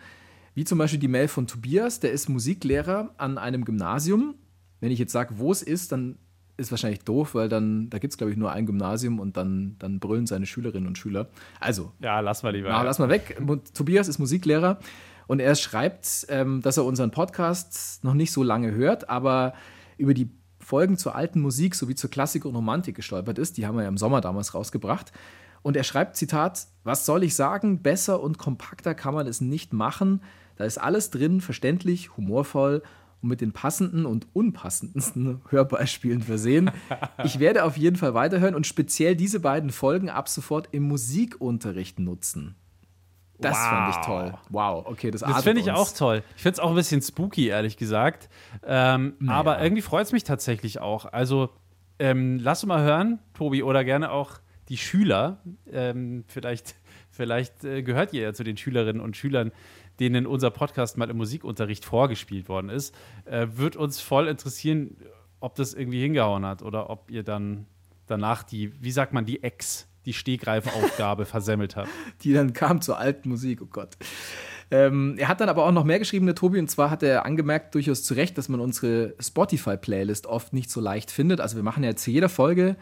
wie zum Beispiel die Mail von Tobias, der ist Musiklehrer an einem Gymnasium. Wenn ich jetzt sage, wo es ist, dann ist wahrscheinlich doof, weil dann, da gibt es, glaube ich, nur ein Gymnasium und dann, dann brüllen seine Schülerinnen und Schüler. Also, Ja, lass mal lieber. na, lass mal weg. Tobias ist Musiklehrer und er schreibt, ähm, dass er unseren Podcast noch nicht so lange hört, aber über die Folgen zur alten Musik sowie zur Klassik und Romantik gestolpert ist. Die haben wir ja im Sommer damals rausgebracht. Und er schreibt, Zitat, was soll ich sagen, besser und kompakter kann man es nicht machen. Da ist alles drin, verständlich, humorvoll und mit den passenden und unpassendsten [laughs] Hörbeispielen versehen. Ich werde auf jeden Fall weiterhören und speziell diese beiden Folgen ab sofort im Musikunterricht nutzen. Das fand ich Wow. toll. Wow, okay, das, Das finde ich uns. auch toll. Ich finde es auch ein bisschen spooky, ehrlich gesagt. Ähm, Aber irgendwie freut es mich tatsächlich auch. Also, ähm, lass mal hören, Tobi, oder gerne auch die Schüler. Ähm, vielleicht [laughs] vielleicht äh, gehört ihr ja zu den Schülerinnen und Schülern, denen unser Podcast mal im Musikunterricht vorgespielt worden ist. Äh, Wird uns voll interessieren, ob das irgendwie hingehauen hat oder ob ihr dann danach die, wie sagt man, die Ex, die Stegreifaufgabe [laughs] versemmelt habt. die dann kam zur alten Musik, oh Gott. Ähm, er hat dann aber auch noch mehr geschrieben, der Tobi, und zwar hat er angemerkt, durchaus zu Recht, dass man unsere Spotify-Playlist oft nicht so leicht findet. Also wir machen ja zu jeder Folge,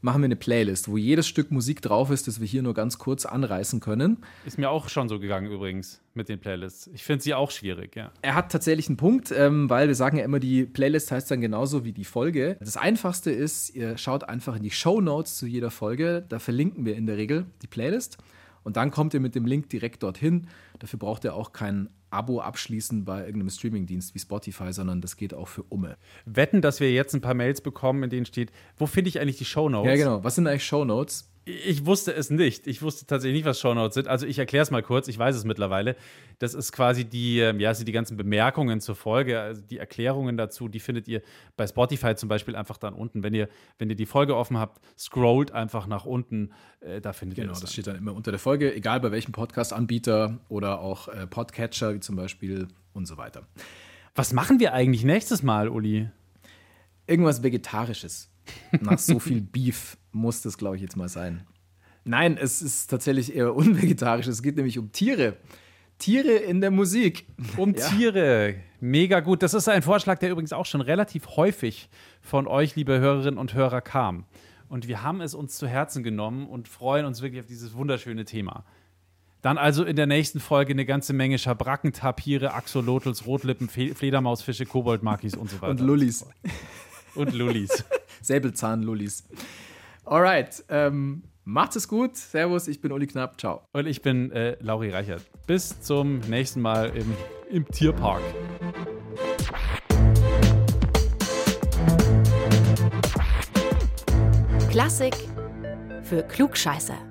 machen wir eine Playlist, wo jedes Stück Musik drauf ist, das wir hier nur ganz kurz anreißen können. Ist mir auch schon so gegangen übrigens mit den Playlists. Ich finde sie auch schwierig, ja. Er hat tatsächlich einen Punkt, ähm, weil wir sagen ja immer, die Playlist heißt dann genauso wie die Folge. Das Einfachste ist, ihr schaut einfach in die Show Notes zu jeder Folge. Da verlinken wir in der Regel die Playlist. Und dann kommt ihr mit dem Link direkt dorthin. Dafür braucht ihr auch kein Abo abschließen bei irgendeinem Streamingdienst wie Spotify, sondern das geht auch für Umme. Wetten, dass wir jetzt ein paar Mails bekommen, in denen steht, wo finde ich eigentlich die Shownotes? Ja, genau. Was sind eigentlich Show Notes? Ich wusste es nicht. Ich wusste tatsächlich nicht, was Shownotes sind. Also ich erkläre es mal kurz. Ich weiß es mittlerweile. Das ist quasi die, ähm, ja, sind die ganzen Bemerkungen zur Folge, also die Erklärungen dazu, die findet ihr bei Spotify zum Beispiel einfach dann unten. Wenn ihr, wenn ihr die Folge offen habt, scrollt einfach nach unten, äh, da findet ihr Genau, das. das steht dann immer unter der Folge, egal bei welchem Podcast-Anbieter oder auch äh, Podcatcher, wie zum Beispiel und so weiter. Was machen wir eigentlich nächstes Mal, Uli? irgendwas Vegetarisches. Nach so [laughs] viel Beef muss das, glaube ich, jetzt mal sein. Nein, es ist tatsächlich eher unvegetarisch. Es geht nämlich um Tiere. Tiere in der Musik. Um [laughs] Ja. Tiere. Mega gut. Das ist ein Vorschlag, der übrigens auch schon relativ häufig von euch, liebe Hörerinnen und Hörer, kam. Und wir haben es uns zu Herzen genommen und freuen uns wirklich auf dieses wunderschöne Thema. Dann also in der nächsten Folge eine ganze Menge Schabracken, Tapire, Axolotls, Rotlippen, Fe Fledermausfische, Koboldmakis und so weiter. Und Lullis. Und Lullis. [laughs] Säbelzahnlullis. Alright. Ähm, macht es gut. Servus, ich bin Uli Knapp. Ciao. Und ich bin äh, Lauri Reichert. Bis zum nächsten Mal im, im Tierpark. Klassik für Klugscheißer.